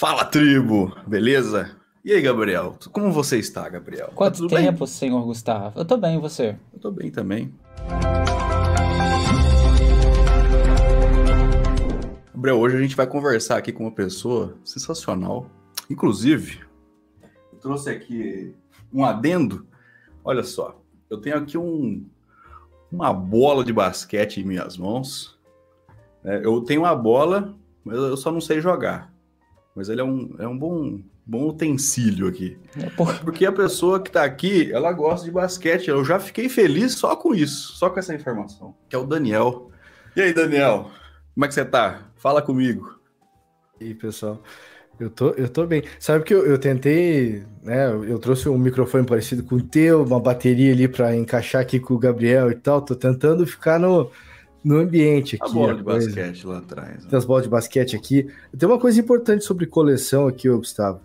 Fala, tribo! Beleza? E aí, Gabriel? Como você está, Gabriel? Tá Quanto tá tempo, bem? senhor Gustavo? Eu tô bem, e você? Eu tô bem também. Gabriel, hoje a gente vai conversar aqui com uma pessoa sensacional. Inclusive, eu trouxe aqui um adendo. Olha só, eu tenho aqui um, uma bola de basquete em minhas mãos. É, eu tenho uma bola, mas eu só não sei jogar. Mas ele é um, é um bom, bom utensílio aqui. É, Porque a pessoa que está aqui, ela gosta de basquete. Eu já fiquei feliz só com isso, só com essa informação. Que é o Daniel. E aí, Daniel? Como é que você tá? Fala comigo. E aí, pessoal? Eu tô, eu tô bem. Sabe que eu, eu tentei, né? Eu trouxe um microfone parecido com o teu, uma bateria ali para encaixar aqui com o Gabriel e tal. Tô tentando ficar no, no ambiente aqui. A bola de coisa. basquete lá atrás. Né? Tem as bolas de basquete aqui. Tem uma coisa importante sobre coleção aqui, Gustavo.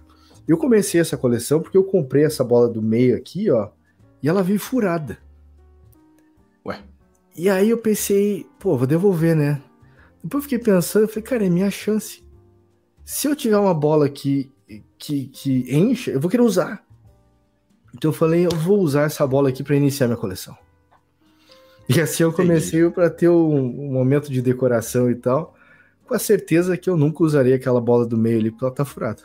Eu comecei essa coleção porque eu comprei essa bola do meio aqui, ó, e ela veio furada. Ué. E aí eu pensei, pô, vou devolver, né? Depois eu fiquei pensando, eu falei, cara, é minha chance. Se eu tiver uma bola que, que, que enche, eu vou querer usar. Então eu falei, eu vou usar essa bola aqui para iniciar minha coleção. E assim eu comecei para ter um, um, momento de decoração e tal, com a certeza que eu nunca usaria aquela bola do meio ali, porque ela tá furada.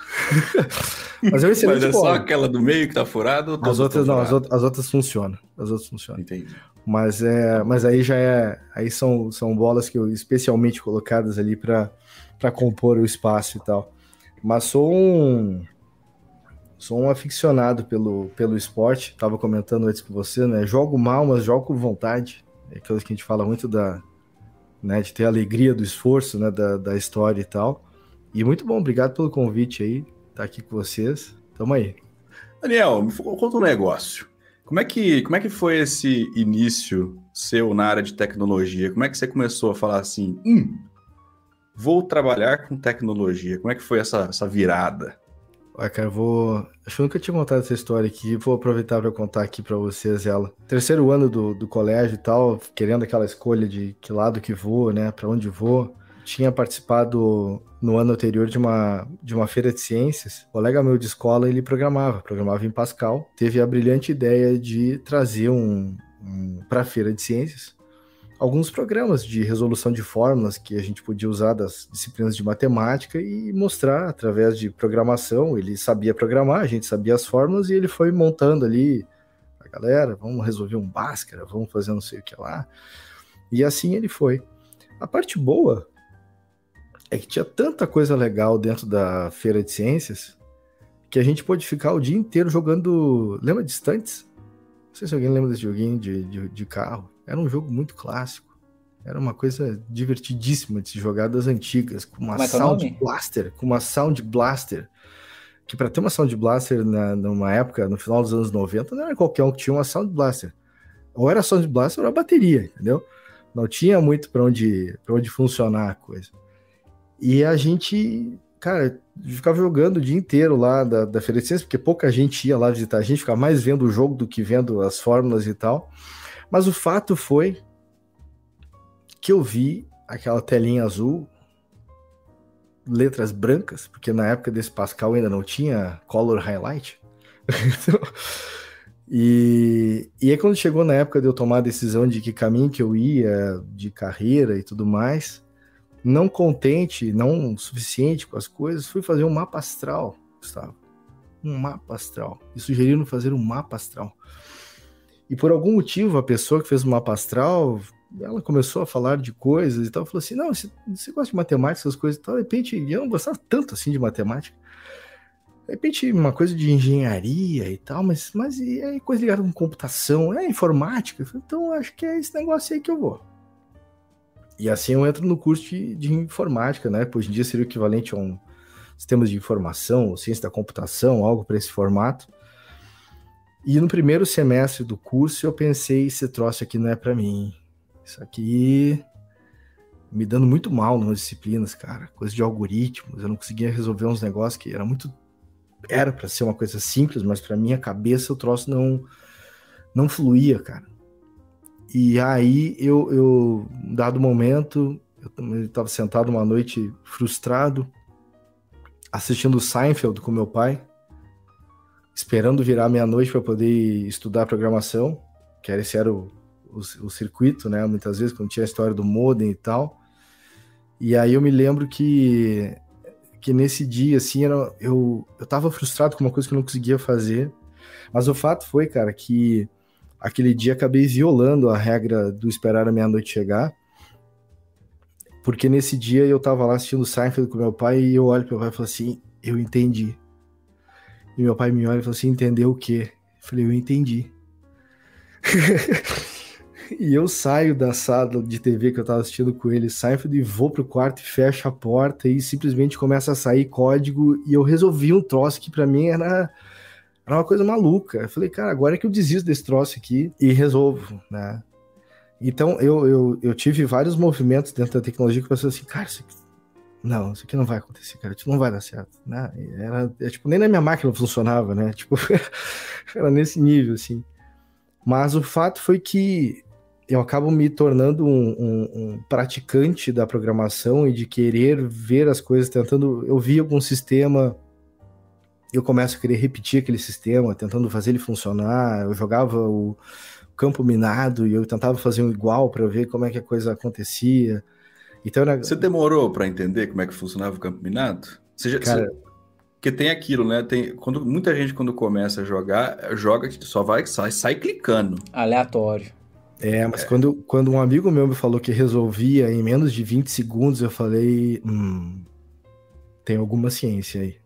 Mas é Mas é só aquela do meio que tá furada? As outras não, as, as, outras funcionam. As outras funcionam. Entendi. Mas, é, mas aí já é. Aí são, são bolas que eu especialmente colocadas ali para compor o espaço e tal. Mas sou um. Sou um aficionado pelo, pelo esporte. Tava comentando antes com você, né? Jogo mal, mas jogo com vontade. É aquilo que a gente fala muito da, né, de ter a alegria do esforço, né, da, da história e tal. E muito bom, obrigado pelo convite aí, tá aqui com vocês. Tamo aí. Daniel, me conta um negócio. Como é que, como é que foi esse início seu na área de tecnologia? Como é que você começou a falar assim, hum, vou trabalhar com tecnologia? Como é que foi essa, essa virada? Olha, cara, vou. Acho que eu nunca tinha contado essa história aqui. Vou aproveitar para contar aqui para vocês ela. Terceiro ano do, do colégio e tal, querendo aquela escolha de que lado que vou, né? Para onde vou. Tinha participado no ano anterior de uma, de uma feira de ciências. O colega meu de escola, ele programava, programava em Pascal. Teve a brilhante ideia de trazer um, um para a feira de ciências alguns programas de resolução de fórmulas que a gente podia usar das disciplinas de matemática e mostrar através de programação. Ele sabia programar, a gente sabia as fórmulas e ele foi montando ali a galera, vamos resolver um Bhaskara, vamos fazer não sei o que lá. E assim ele foi. A parte boa é que tinha tanta coisa legal dentro da feira de ciências que a gente pôde ficar o dia inteiro jogando. Lembra de? Não sei se alguém lembra desse joguinho de, de, de carro. Era um jogo muito clássico. Era uma coisa divertidíssima de se jogar das antigas, com uma é, é Sound Blaster, com uma Sound Blaster. Que para ter uma Sound Blaster na, numa época, no final dos anos 90, não era qualquer um que tinha uma Sound Blaster. Ou era Sound Blaster ou era bateria, entendeu? Não tinha muito para onde, pra onde funcionar a coisa. E a gente, cara, ficava jogando o dia inteiro lá da, da Feira de Ciências, porque pouca gente ia lá visitar a gente, ficava mais vendo o jogo do que vendo as fórmulas e tal. Mas o fato foi que eu vi aquela telinha azul, letras brancas, porque na época desse Pascal ainda não tinha color highlight. e, e aí quando chegou na época de eu tomar a decisão de que caminho que eu ia, de carreira e tudo mais, não contente, não suficiente com as coisas, fui fazer um mapa astral, Gustavo. Um mapa astral. E sugeriram fazer um mapa astral. E por algum motivo, a pessoa que fez o mapa astral, ela começou a falar de coisas e tal, falou assim, não, você, você gosta de matemática, essas coisas e tal, de repente, eu não gostava tanto assim de matemática, de repente uma coisa de engenharia e tal, mas, mas é coisa ligada com computação, é informática, então acho que é esse negócio aí que eu vou. E assim eu entro no curso de, de informática, né, hoje em dia seria o equivalente a um sistemas de informação, ciência da computação, algo para esse formato, e no primeiro semestre do curso eu pensei, esse troço aqui não é para mim. Isso aqui me dando muito mal nas disciplinas, cara. Coisa de algoritmos, eu não conseguia resolver uns negócios que era muito era para ser uma coisa simples, mas para minha cabeça o troço não não fluía, cara. E aí eu, eu dado momento, eu estava sentado uma noite frustrado, assistindo Seinfeld com meu pai, esperando virar meia-noite para poder estudar programação, que esse era o, o, o, circuito, né? Muitas vezes quando tinha a história do modem e tal. E aí eu me lembro que que nesse dia, assim, era, eu, eu tava frustrado com uma coisa que eu não conseguia fazer. Mas o fato foi, cara, que aquele dia acabei violando a regra do esperar a meia-noite chegar. Porque nesse dia eu tava lá assistindo Seinfeld com meu pai e eu olho pro meu pai e falo assim, eu entendi. E meu pai me olha e fala assim, entendeu o quê? Eu falei, eu entendi. e eu saio da sala de TV que eu tava assistindo com ele, Seinfeld, e vou pro quarto e fecho a porta e simplesmente começa a sair código e eu resolvi um troço que para mim era, era uma coisa maluca. Eu falei, cara, agora é que eu desisto desse troço aqui e resolvo, né? Então, eu, eu, eu tive vários movimentos dentro da tecnologia que eu pensei assim, cara, isso aqui, não, isso aqui não vai acontecer, cara, isso não vai dar certo. Né? Era, é, tipo, nem na minha máquina funcionava, né? Tipo, era nesse nível, assim. Mas o fato foi que eu acabo me tornando um, um, um, praticante da programação e de querer ver as coisas, tentando. Eu vi algum sistema, eu começo a querer repetir aquele sistema, tentando fazer ele funcionar. Eu jogava o, campo minado e eu tentava fazer um igual para ver como é que a coisa acontecia. Então era... Você demorou para entender como é que funcionava o campo minado? Você já, Cara... Você... Porque tem aquilo, né? Tem, quando, muita gente, quando começa a jogar, joga, só vai, sai, sai clicando. Aleatório. É, mas é. Quando, quando um amigo meu me falou que resolvia em menos de 20 segundos, eu falei, hum, tem alguma ciência aí.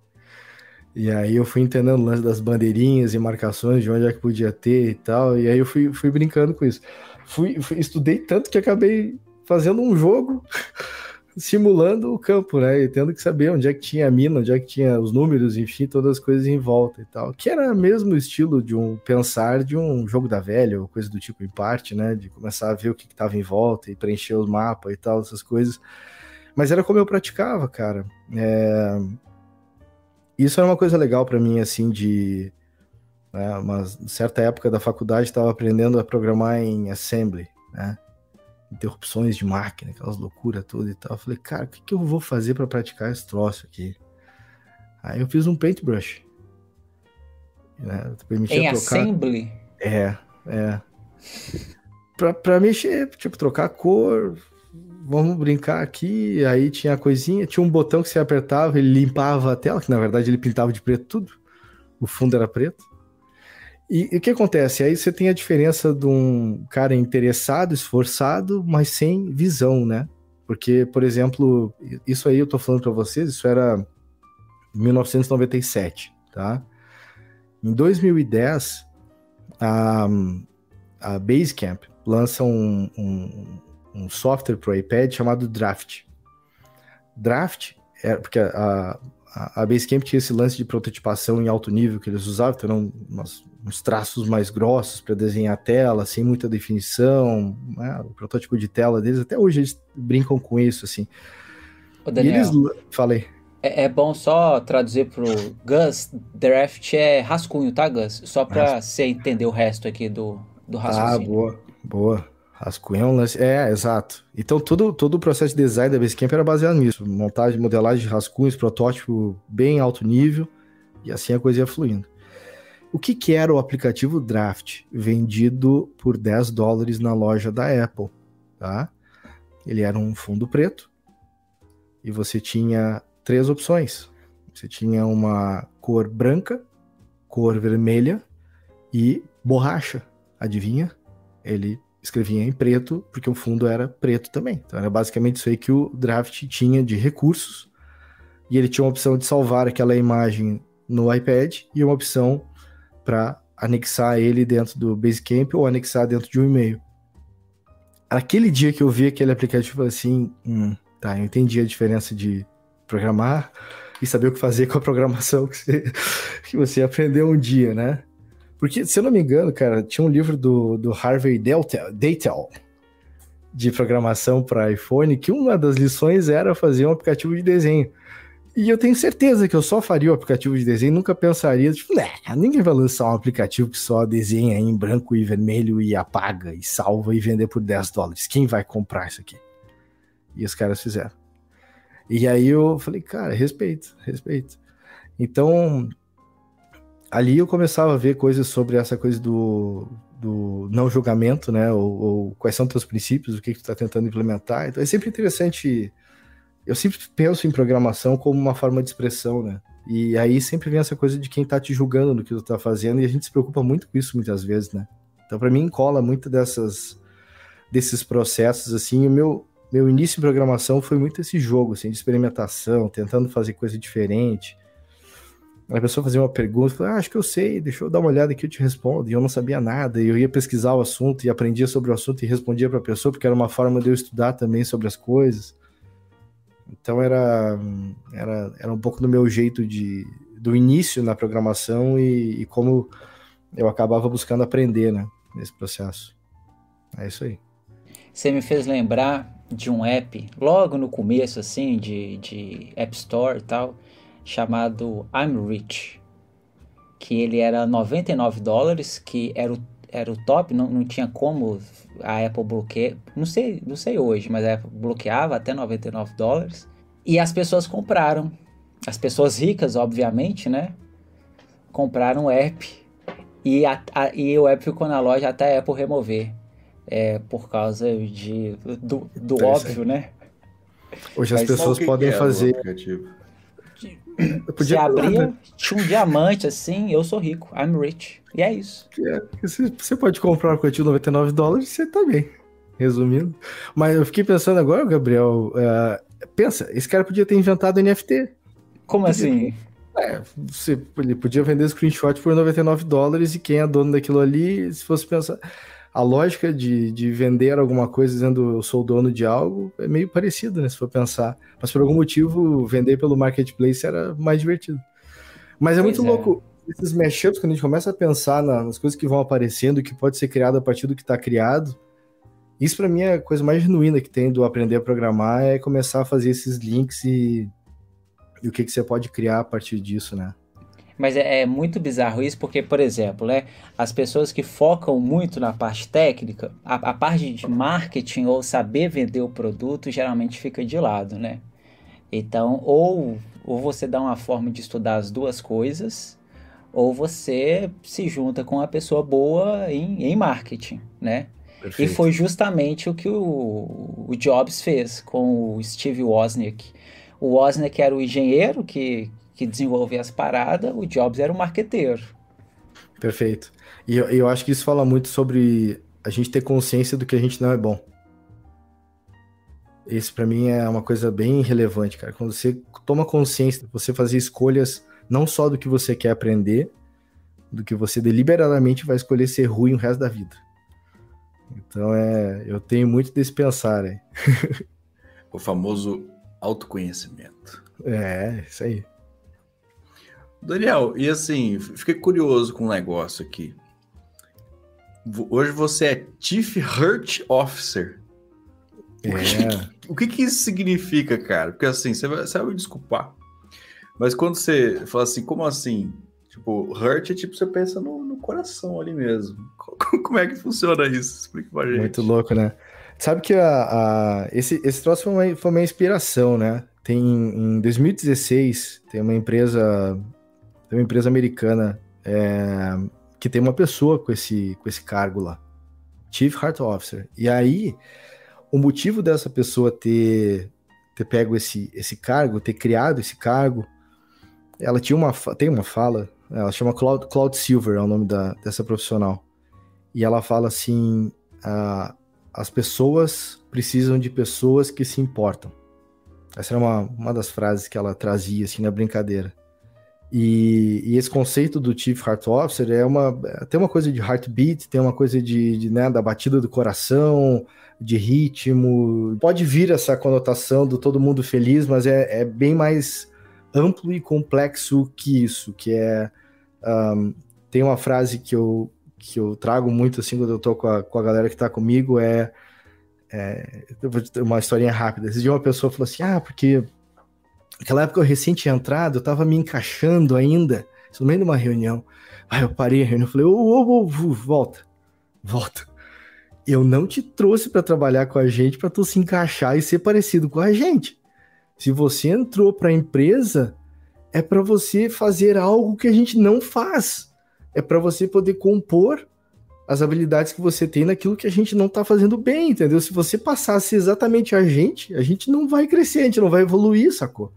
E aí eu fui entendendo o lance das bandeirinhas e marcações, de onde é que podia ter e tal. E aí eu fui, fui brincando com isso. Fui, fui estudei tanto que acabei fazendo um jogo simulando o campo, né? E tendo que saber onde é que tinha a mina, onde é que tinha os números, enfim, todas as coisas em volta e tal. Que era mesmo o estilo de um pensar de um jogo da velha, ou coisa do tipo em parte, né? De começar a ver o que estava em volta e preencher os mapas e tal, essas coisas. Mas era como eu praticava, cara. É isso era uma coisa legal para mim, assim, de. Né, uma certa época da faculdade estava aprendendo a programar em assembly, né? Interrupções de máquina, aquelas loucuras todas e tal. Eu falei, cara, o que, que eu vou fazer para praticar esse troço aqui? Aí eu fiz um paintbrush. Né? Em trocar... assembly? É, é. Pra, pra mexer, tipo, trocar cor, vamos brincar aqui. Aí tinha a coisinha, tinha um botão que você apertava, ele limpava a tela, que na verdade ele pintava de preto tudo. O fundo era preto. E, o que acontece? Aí você tem a diferença de um cara interessado, esforçado, mas sem visão, né? Porque, por exemplo, isso aí eu tô falando para vocês, isso era 1997, tá? Em 2010, a, a Basecamp lança um, um, um software para o iPad chamado Draft. Draft, é, porque a, a, a Basecamp tinha esse lance de prototipação em alto nível que eles usavam, então eram umas, uns traços mais grossos para desenhar a tela, sem muita definição, né? o protótipo de tela deles, até hoje eles brincam com isso, assim. Ô, Daniel, eles... Falei. É, é, bom só traduzir pro Gus, draft é rascunho, tá, Gus? Só para você entender o resto aqui do, do raciocínio. Ah, boa, boa. Rascunho é um lance. É, exato. Então todo, todo o processo de design da Basecamp era baseado nisso. Montagem, modelagem de rascunhos, protótipo bem alto nível, e assim a coisa ia fluindo. O que, que era o aplicativo Draft? Vendido por 10 dólares na loja da Apple. Tá? Ele era um fundo preto e você tinha três opções. Você tinha uma cor branca, cor vermelha e borracha. Adivinha? Ele escrevia em preto, porque o fundo era preto também. Então era basicamente isso aí que o draft tinha de recursos. E ele tinha uma opção de salvar aquela imagem no iPad e uma opção para anexar ele dentro do Basecamp ou anexar dentro de um e-mail. Aquele dia que eu vi aquele aplicativo, assim, hum, tá, eu entendi a diferença de programar e saber o que fazer com a programação que você, que você aprendeu um dia, né? Porque, se eu não me engano, cara, tinha um livro do, do Harvey Deitel de programação para iPhone que uma das lições era fazer um aplicativo de desenho. E eu tenho certeza que eu só faria o aplicativo de desenho, nunca pensaria, tipo, né, ninguém vai lançar um aplicativo que só desenha em branco e vermelho e apaga e salva e vender por 10 dólares. Quem vai comprar isso aqui? E os caras fizeram. E aí eu falei, cara, respeito, respeito. Então, ali eu começava a ver coisas sobre essa coisa do, do não julgamento, né? Ou, ou quais são teus princípios, o que, que tu está tentando implementar. Então é sempre interessante. Eu sempre penso em programação como uma forma de expressão, né? E aí sempre vem essa coisa de quem está te julgando no que tu está fazendo, e a gente se preocupa muito com isso muitas vezes, né? Então, para mim, cola muito dessas, desses processos, assim. O meu, meu início em programação foi muito esse jogo, assim, de experimentação, tentando fazer coisa diferente. A pessoa fazia uma pergunta, falava, ah, acho que eu sei, deixa eu dar uma olhada aqui, eu te respondo. E eu não sabia nada, e eu ia pesquisar o assunto e aprendia sobre o assunto e respondia para a pessoa, porque era uma forma de eu estudar também sobre as coisas. Então era, era, era um pouco do meu jeito de do início na programação e, e como eu acabava buscando aprender, né, nesse processo. É isso aí. Você me fez lembrar de um app, logo no começo, assim, de, de App Store e tal, chamado I'm Rich. Que ele era 99 dólares, que era o, era o top, não, não tinha como a Apple bloquear, não sei, não sei hoje, mas a Apple bloqueava até 99 dólares. E as pessoas compraram. As pessoas ricas, obviamente, né? Compraram o app. E, a, a, e o app ficou na loja até a Apple remover. É, por causa de, do, do é óbvio, né? Hoje as Mas pessoas podem fazer. Eu podia Você abria, tinha um diamante assim, eu sou rico, I'm rich. E é isso. É, você pode comprar um aplicativo 99 dólares e você tá bem. Resumindo. Mas eu fiquei pensando agora, Gabriel, uh, Pensa, esse cara podia ter inventado NFT. Como podia, assim? É, você, ele podia vender screenshot por 99 dólares e quem é dono daquilo ali, se fosse pensar. A lógica de, de vender alguma coisa dizendo eu sou dono de algo é meio parecido, né? Se for pensar. Mas por algum motivo, vender pelo marketplace era mais divertido. Mas é pois muito é. louco esses mashups, quando a gente começa a pensar nas coisas que vão aparecendo, que pode ser criado a partir do que está criado, isso para mim é a coisa mais genuína que tem do aprender a programar é começar a fazer esses links e, e o que, que você pode criar a partir disso, né? Mas é, é, muito bizarro isso, porque, por exemplo, né, as pessoas que focam muito na parte técnica, a, a, parte de marketing ou saber vender o produto geralmente fica de lado, né? Então, ou, ou você dá uma forma de estudar as duas coisas, ou você se junta com uma pessoa boa em, em marketing, né? Perfeito. E foi justamente o que o, o, Jobs fez com o Steve Wozniak. O Wozniak era o engenheiro que, que desenvolvia as paradas, o Jobs era o marqueteiro. Perfeito. E eu, eu acho que isso fala muito sobre a gente ter consciência do que a gente não é bom. Esse para mim é uma coisa bem relevante, cara. Quando você toma consciência, você fazer escolhas não só do que você quer aprender, do que você deliberadamente vai escolher ser ruim o resto da vida. Então é, eu tenho muito desse pensar aí. o famoso autoconhecimento. É, isso aí. Daniel, e assim, fiquei curioso com um negócio aqui. Hoje você é Chief Hurt Officer. É. O que, que isso significa, cara? Porque assim, você vai, você vai me desculpar. Mas quando você fala assim, como assim? Tipo, hurt é tipo, você pensa no, no coração ali mesmo. Como é que funciona isso? Explica pra gente. Muito louco, né? Sabe que a, a, esse, esse troço foi uma, foi uma inspiração, né? Tem em 2016, tem uma empresa, tem uma empresa americana é, que tem uma pessoa com esse, com esse cargo lá, Chief Heart Officer. E aí, o motivo dessa pessoa ter, ter pego esse, esse cargo, ter criado esse cargo, ela tinha uma, tem uma fala ela chama Cloud, Cloud Silver, é o nome da, dessa profissional. E ela fala assim: ah, as pessoas precisam de pessoas que se importam. Essa era uma, uma das frases que ela trazia assim na brincadeira. E, e, esse conceito do Chief Heart Officer é uma tem uma coisa de heartbeat, tem uma coisa de, de né, da batida do coração, de ritmo. Pode vir essa conotação do todo mundo feliz, mas é, é bem mais amplo e complexo que isso, que é um, tem uma frase que eu, que eu trago muito assim quando eu tô com a, com a galera que tá comigo, é, é uma historinha rápida. Esse dia uma pessoa falou assim, ah, porque naquela época eu recém tinha entrado, eu tava me encaixando ainda, no meio de uma reunião. Aí eu parei a reunião e falei, ô, ô, ô, volta, volta. Eu não te trouxe para trabalhar com a gente para tu se encaixar e ser parecido com a gente. Se você entrou para a empresa, é para você fazer algo que a gente não faz. É para você poder compor as habilidades que você tem naquilo que a gente não está fazendo bem, entendeu? Se você passasse exatamente a gente, a gente não vai crescer, a gente não vai evoluir, sacou?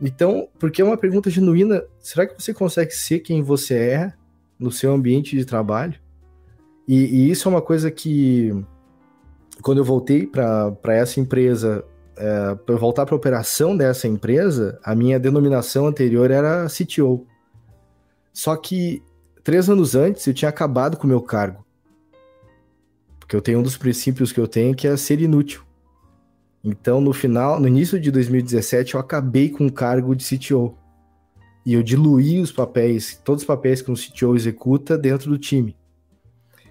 Então, porque é uma pergunta genuína, será que você consegue ser quem você é no seu ambiente de trabalho? E, e isso é uma coisa que, quando eu voltei para essa empresa, é, para voltar para a operação dessa empresa, a minha denominação anterior era CTO. Só que três anos antes eu tinha acabado com o meu cargo. Porque eu tenho um dos princípios que eu tenho que é ser inútil. Então, no final, no início de 2017, eu acabei com o cargo de CTO. E eu diluí os papéis, todos os papéis que um CTO executa dentro do time.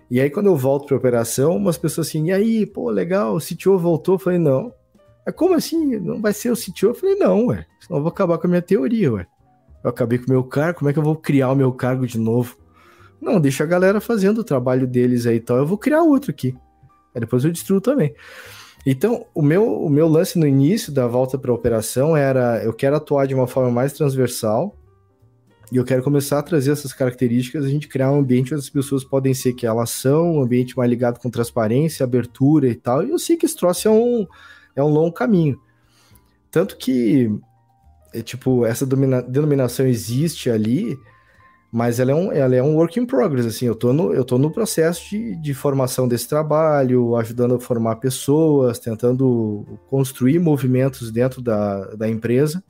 E aí, quando eu volto para a operação, umas pessoas assim, e aí, pô, legal, o CTO voltou. Eu falei, não. É como assim? Não vai ser o CTO? Eu falei, não, ué. Senão eu vou acabar com a minha teoria, ué. Eu acabei com o meu cargo, como é que eu vou criar o meu cargo de novo? Não, deixa a galera fazendo o trabalho deles aí e tal. Eu vou criar outro aqui. Aí depois eu destruo também. Então, o meu, o meu lance no início da volta para a operação era: eu quero atuar de uma forma mais transversal e eu quero começar a trazer essas características, a gente criar um ambiente onde as pessoas podem ser que elas são, um ambiente mais ligado com transparência, abertura e tal. E eu sei que esse troço é um, é um longo caminho. Tanto que, é, tipo, essa denominação existe ali, mas ela é um, ela é um work in progress, assim, eu tô no, eu tô no processo de, de formação desse trabalho, ajudando a formar pessoas, tentando construir movimentos dentro da, da empresa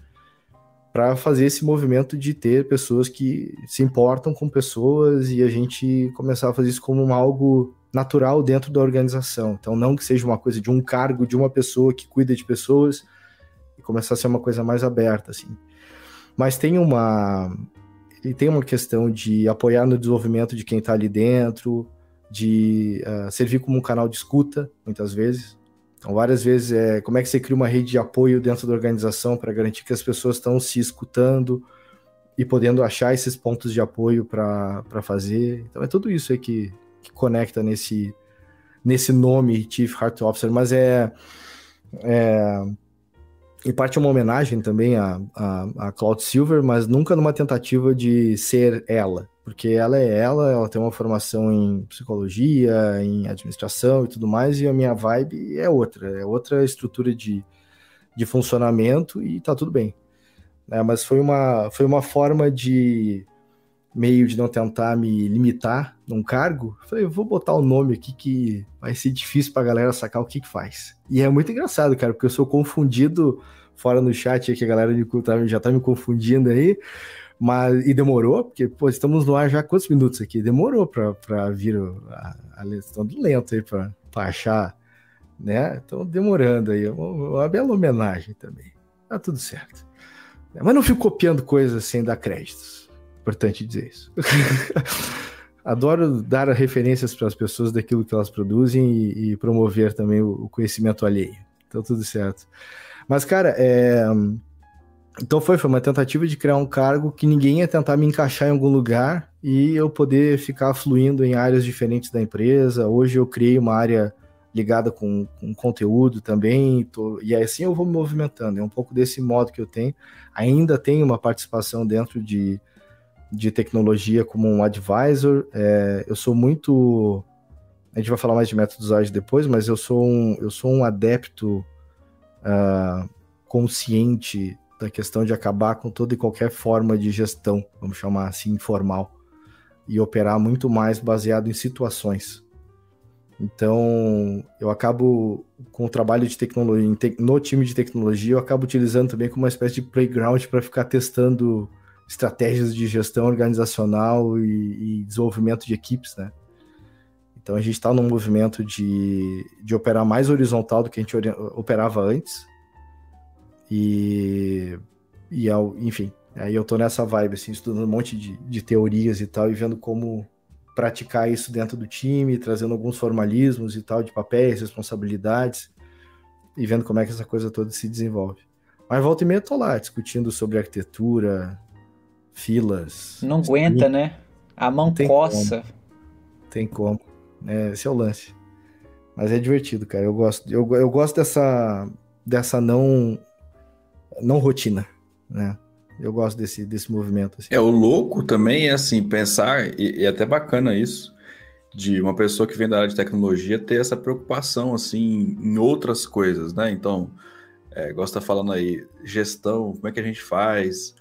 para fazer esse movimento de ter pessoas que se importam com pessoas e a gente começar a fazer isso como algo natural dentro da organização. Então, não que seja uma coisa de um cargo de uma pessoa que cuida de pessoas e começar a ser uma coisa mais aberta, assim. Mas tem uma, ele tem uma questão de apoiar no desenvolvimento de quem está ali dentro, de uh, servir como um canal de escuta, muitas vezes. Então, várias vezes, é como é que você cria uma rede de apoio dentro da organização para garantir que as pessoas estão se escutando e podendo achar esses pontos de apoio para fazer. Então, é tudo isso aí que, que conecta nesse, nesse nome Chief Heart Officer, mas é, é em parte é uma homenagem também a, a, a Cloud Silver, mas nunca numa tentativa de ser ela, porque ela é ela, ela tem uma formação em psicologia, em administração e tudo mais, e a minha vibe é outra, é outra estrutura de, de funcionamento e tá tudo bem. É, mas foi uma, foi uma forma de meio de não tentar me limitar num cargo, falei, eu vou botar o um nome aqui que vai ser difícil pra galera sacar o que que faz. E é muito engraçado, cara, porque eu sou confundido fora no chat que a galera já tá me confundindo aí, mas e demorou, porque pô, estamos no ar já quantos minutos aqui? Demorou pra, pra vir a, a estão lento aí pra, pra achar, né? Estão demorando aí, uma, uma bela homenagem também. Tá tudo certo. Mas não fico copiando coisas sem dar créditos. Importante dizer isso. Adoro dar referências para as pessoas daquilo que elas produzem e, e promover também o, o, conhecimento alheio. Então, tudo certo. Mas, cara, é... então foi, foi uma tentativa de criar um cargo que ninguém ia tentar me encaixar em algum lugar e eu poder ficar fluindo em áreas diferentes da empresa. Hoje eu criei uma área ligada com, com conteúdo também, tô... e assim eu vou me movimentando. É um pouco desse modo que eu tenho. Ainda tenho uma participação dentro de de tecnologia como um advisor. É, eu sou muito. A gente vai falar mais de métodos ágeis depois, mas eu sou um, eu sou um adepto uh, consciente da questão de acabar com toda e qualquer forma de gestão, vamos chamar assim, informal, e operar muito mais baseado em situações. Então, eu acabo, com o trabalho de tecnologia, no time de tecnologia, eu acabo utilizando também como uma espécie de playground para ficar testando estratégias de gestão organizacional e, e desenvolvimento de equipes, né? Então a gente está num movimento de, de operar mais horizontal do que a gente operava antes. E, e enfim, aí eu tô nessa vibe, assim, estudando um monte de, de teorias e tal, e vendo como praticar isso dentro do time, trazendo alguns formalismos e tal, de papéis, responsabilidades, e vendo como é que essa coisa toda se desenvolve. Mas volta e meia eu tô lá discutindo sobre arquitetura, filas. Não aguenta, né? A mão tem coça. Como. Tem como. É, esse é o lance. Mas é divertido, cara. Eu gosto, eu, eu gosto dessa, dessa não não rotina, né? Eu gosto desse, desse movimento. Assim. É, o louco também é assim, pensar, e, e é até bacana isso, de uma pessoa que vem da área de tecnologia ter essa preocupação, assim, em outras coisas, né? Então, é, gosta falando aí, gestão, como é que a gente faz?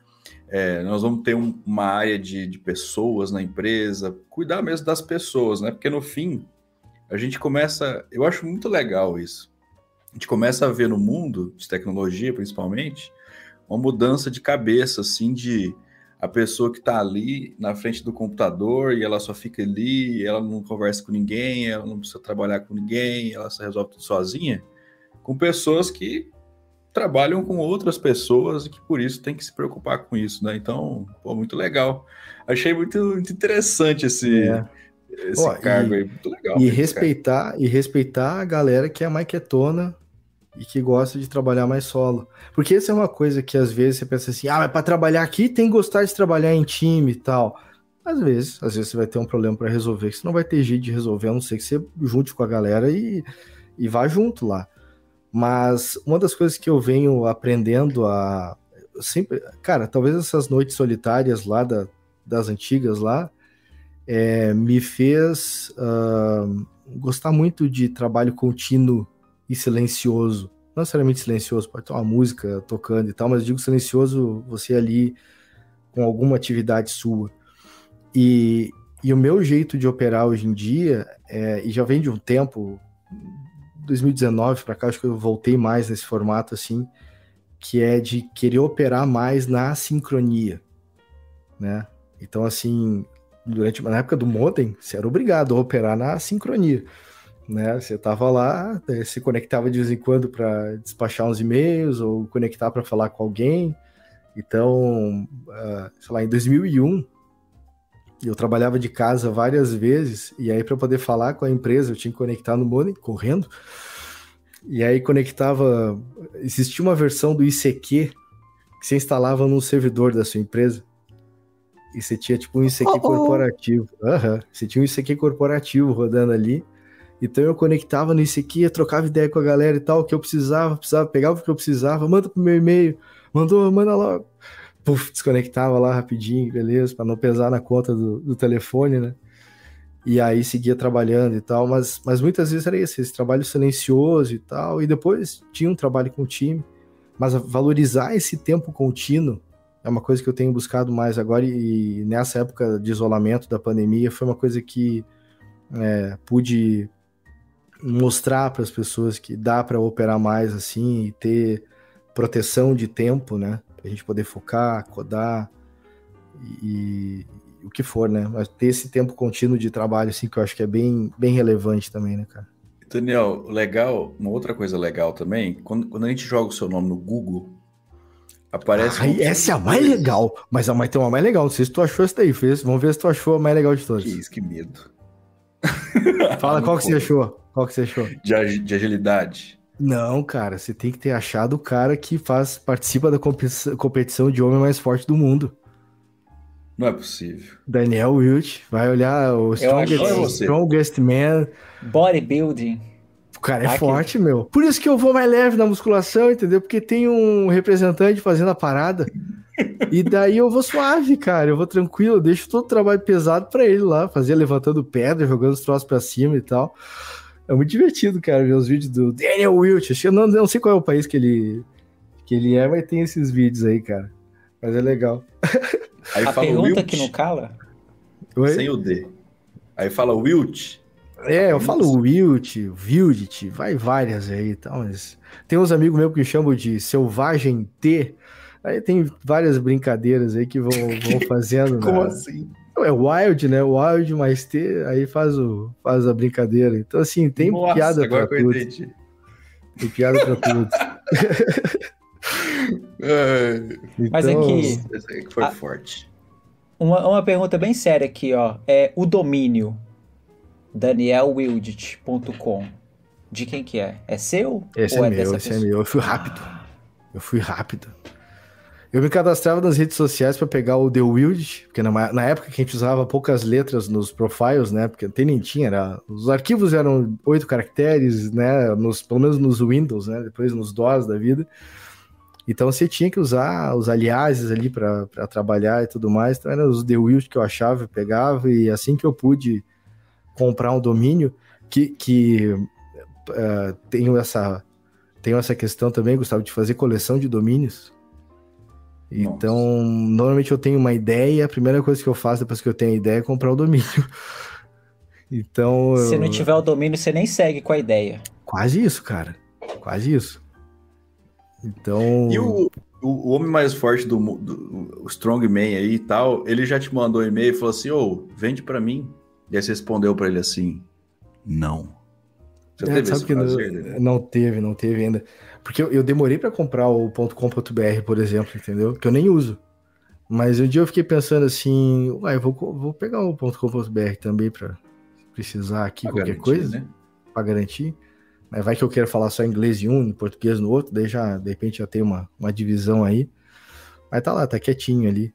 É, nós vamos ter um, uma área de, de pessoas na empresa, cuidar mesmo das pessoas, né? Porque no fim, a gente começa, eu acho muito legal isso. A gente começa a ver no mundo de tecnologia, principalmente, uma mudança de cabeça, assim, de a pessoa que está ali na frente do computador e ela só fica ali, ela não conversa com ninguém, ela não precisa trabalhar com ninguém, ela só resolve tudo sozinha, com pessoas que trabalham com outras pessoas e que por isso tem que se preocupar com isso, né? Então, pô, muito legal. Achei muito, muito interessante esse, é. esse Ó, cargo e, aí, muito legal. E respeitar, e respeitar a galera que é mais quietona e que gosta de trabalhar mais solo. Porque essa é uma coisa que às vezes você pensa assim, ah, mas para trabalhar aqui tem que gostar de trabalhar em time e tal. Às vezes, às vezes você vai ter um problema para resolver que você não vai ter jeito de resolver, a não ser que você junte com a galera e, e vá junto lá. Mas uma das coisas que eu venho aprendendo a. Sempre, cara, talvez essas noites solitárias lá da, das antigas lá é, me fez uh, gostar muito de trabalho contínuo e silencioso. Não necessariamente silencioso, pode ter uma música tocando e tal, mas digo silencioso você ali com alguma atividade sua. E, e o meu jeito de operar hoje em dia, é, e já vem de um tempo, 2019 para cá, acho que eu voltei mais nesse formato assim, que é de querer operar mais na sincronia, né? Então, assim, durante na época do modem, você era obrigado a operar na sincronia, né? Você tava lá, eh, se conectava de vez em quando para despachar uns e-mails ou conectar para falar com alguém. Então, uh, sei lá, em 2001 eu trabalhava de casa várias vezes, e aí para poder falar com a empresa, eu tinha que conectar no modem, correndo. E aí conectava. Existia uma versão do ICQ que você instalava no servidor da sua empresa. E você tinha tipo um ICQ oh, oh. corporativo. Uhum. Você tinha um ICQ corporativo rodando ali. Então eu conectava no ICQ, trocava ideia com a galera e tal, o que eu precisava, precisava, pegava o que eu precisava, manda pro meu e-mail, mandou, manda logo puf, desconectava lá rapidinho, beleza, para não pesar na conta do, do, telefone, né? E aí seguia trabalhando e tal, mas, mas muitas vezes era isso, esse trabalho silencioso e tal, e depois tinha um trabalho com o time, mas valorizar esse tempo contínuo é uma coisa que eu tenho buscado mais agora, e, nessa época de isolamento da pandemia foi uma coisa que é, pude mostrar para as pessoas que dá para operar mais assim e ter proteção de tempo, né? A gente poder focar, codar e, e, o que for, né? Mas ter esse tempo contínuo de trabalho, assim, que eu acho que é bem, bem relevante também, né, cara? Daniel, legal, uma outra coisa legal também, quando, quando a gente joga o seu nome no Google, aparece. Ah, essa é a mais legal, mas a mais tem uma mais legal. Não sei se tu achou essa daí, fez. Vamos ver se tu achou a mais legal de todas. Que isso, que medo. Fala qual que você achou. Qual que você achou? De, de agilidade. Não, cara, você tem que ter achado o cara que faz participa da competição de homem mais forte do mundo. Não é possível. Daniel Wilt vai olhar o strongest, strongest Man. Bodybuilding. O cara é Aqui. forte, meu. Por isso que eu vou mais leve na musculação, entendeu? Porque tem um representante fazendo a parada. e daí eu vou suave, cara. Eu vou tranquilo, eu deixo todo o trabalho pesado para ele lá, fazer levantando pedra, jogando os troços pra cima e tal. É muito divertido, cara, ver os vídeos do Daniel Wilt. Eu não, não sei qual é o país que ele, que ele é, mas tem esses vídeos aí, cara. Mas é legal. Aí a pergunta Wilt, que não cala? Oi? Sem o D. Aí fala Wilt. É, eu falo Wilt, Wildit, vai várias aí e tal, mas tem uns amigos meus que chamam de Selvagem T. Aí tem várias brincadeiras aí que vão, vão fazendo. Como na... assim? É Wild, né? Wild mais T, aí faz, o, faz a brincadeira. Então, assim, tem Nossa, piada pra tudo. Entendi. Tem piada pra tudo. então, Mas aqui. É que foi a, forte. Uma, uma pergunta bem séria aqui, ó. É o domínio danielwildit.com. De quem que é? É seu? Esse é, é meu, esse é pessoa? é meu. Eu fui rápido. Eu fui rápido. Eu me cadastrava nas redes sociais para pegar o The Wild, porque na, na, época que a gente usava poucas letras nos profiles, né? Porque tem nem tinha, era, os arquivos eram oito caracteres, né? Nos, pelo menos nos Windows, né? Depois nos DOS da vida. Então você tinha que usar os aliases ali para trabalhar e tudo mais. Então eram os The Wild que eu achava, eu pegava, e assim que eu pude comprar um domínio, que, que uh, tenho, essa, tenho essa questão também, Gustavo, de fazer coleção de domínios. Então, Nossa. normalmente eu tenho uma ideia, a primeira coisa que eu faço depois que eu tenho a ideia é comprar o domínio. então. Se eu... não tiver o domínio, você nem segue com a ideia. Quase isso, cara. Quase isso. Então. E o, o, o homem mais forte do, do o Strongman aí e tal, ele já te mandou um e-mail e falou assim: ô, oh, vende para mim. E aí você respondeu para ele assim: não. Já é, teve sabe que prazer, não, né? não, teve, não teve ainda. Porque eu, eu demorei para comprar o .com.br, por exemplo, entendeu? Que eu nem uso. Mas um dia eu fiquei pensando assim, uai, vou, vou pegar o .com.br também para precisar aqui pra qualquer garantir, coisa, né? Para garantir. Mas vai que eu quero falar só inglês em um, português no outro, daí já, de repente, já tem uma, uma divisão aí. Mas tá lá, tá quietinho ali.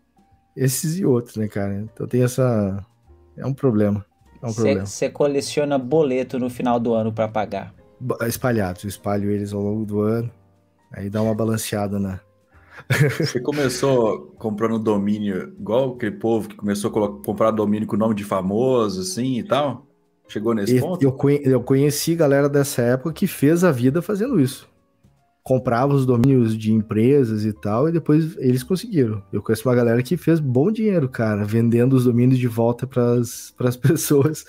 Esses e outros, né, cara? Então tem essa. É um problema. É um problema. Você coleciona boleto no final do ano para pagar. Espalhados, eu espalho eles ao longo do ano. Aí dá uma balanceada na. Você começou comprando domínio igual aquele povo que começou a comprar domínio com nome de famoso, assim e tal? Chegou nesse ponto? Eu, eu conheci galera dessa época que fez a vida fazendo isso. Comprava os domínios de empresas e tal, e depois eles conseguiram. Eu conheço uma galera que fez bom dinheiro, cara, vendendo os domínios de volta para as pessoas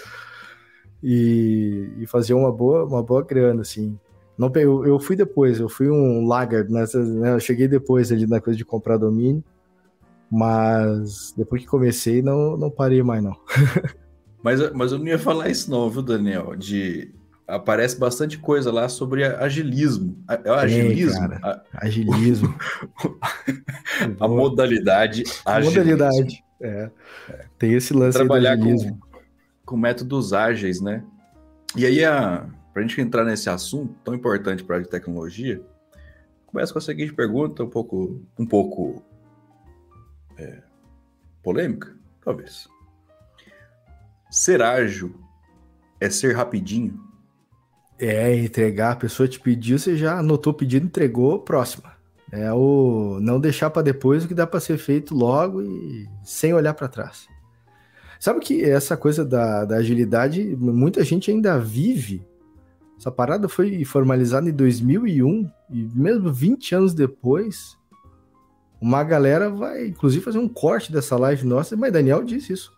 e, e fazia uma boa, uma boa grana, assim. Não, eu, eu fui depois, eu fui um laggard, nessa, né, eu cheguei depois ali na coisa de comprar domínio, mas depois que comecei, não, não parei mais, não. mas, mas eu não ia falar isso não, viu, Daniel? De aparece bastante coisa lá sobre agilismo. É o agilismo? Tem, cara, agilismo. a modalidade agilismo. Modalidade, é. Tem esse lance Trabalhar com, com métodos ágeis, né? E aí, a, pra gente entrar nesse assunto tão importante para a tecnologia, começa com a seguinte pergunta, um pouco, um pouco é, polêmica, talvez. Ser ágil é ser rapidinho? É, entregar, a pessoa te pediu, você já anotou o pedido, entregou, próxima. É o não deixar para depois o que dá para ser feito logo e sem olhar para trás. Sabe que essa coisa da, da agilidade, muita gente ainda vive. Essa parada foi formalizada em 2001 e mesmo 20 anos depois, uma galera vai, inclusive, fazer um corte dessa live nossa, mas Daniel disse isso.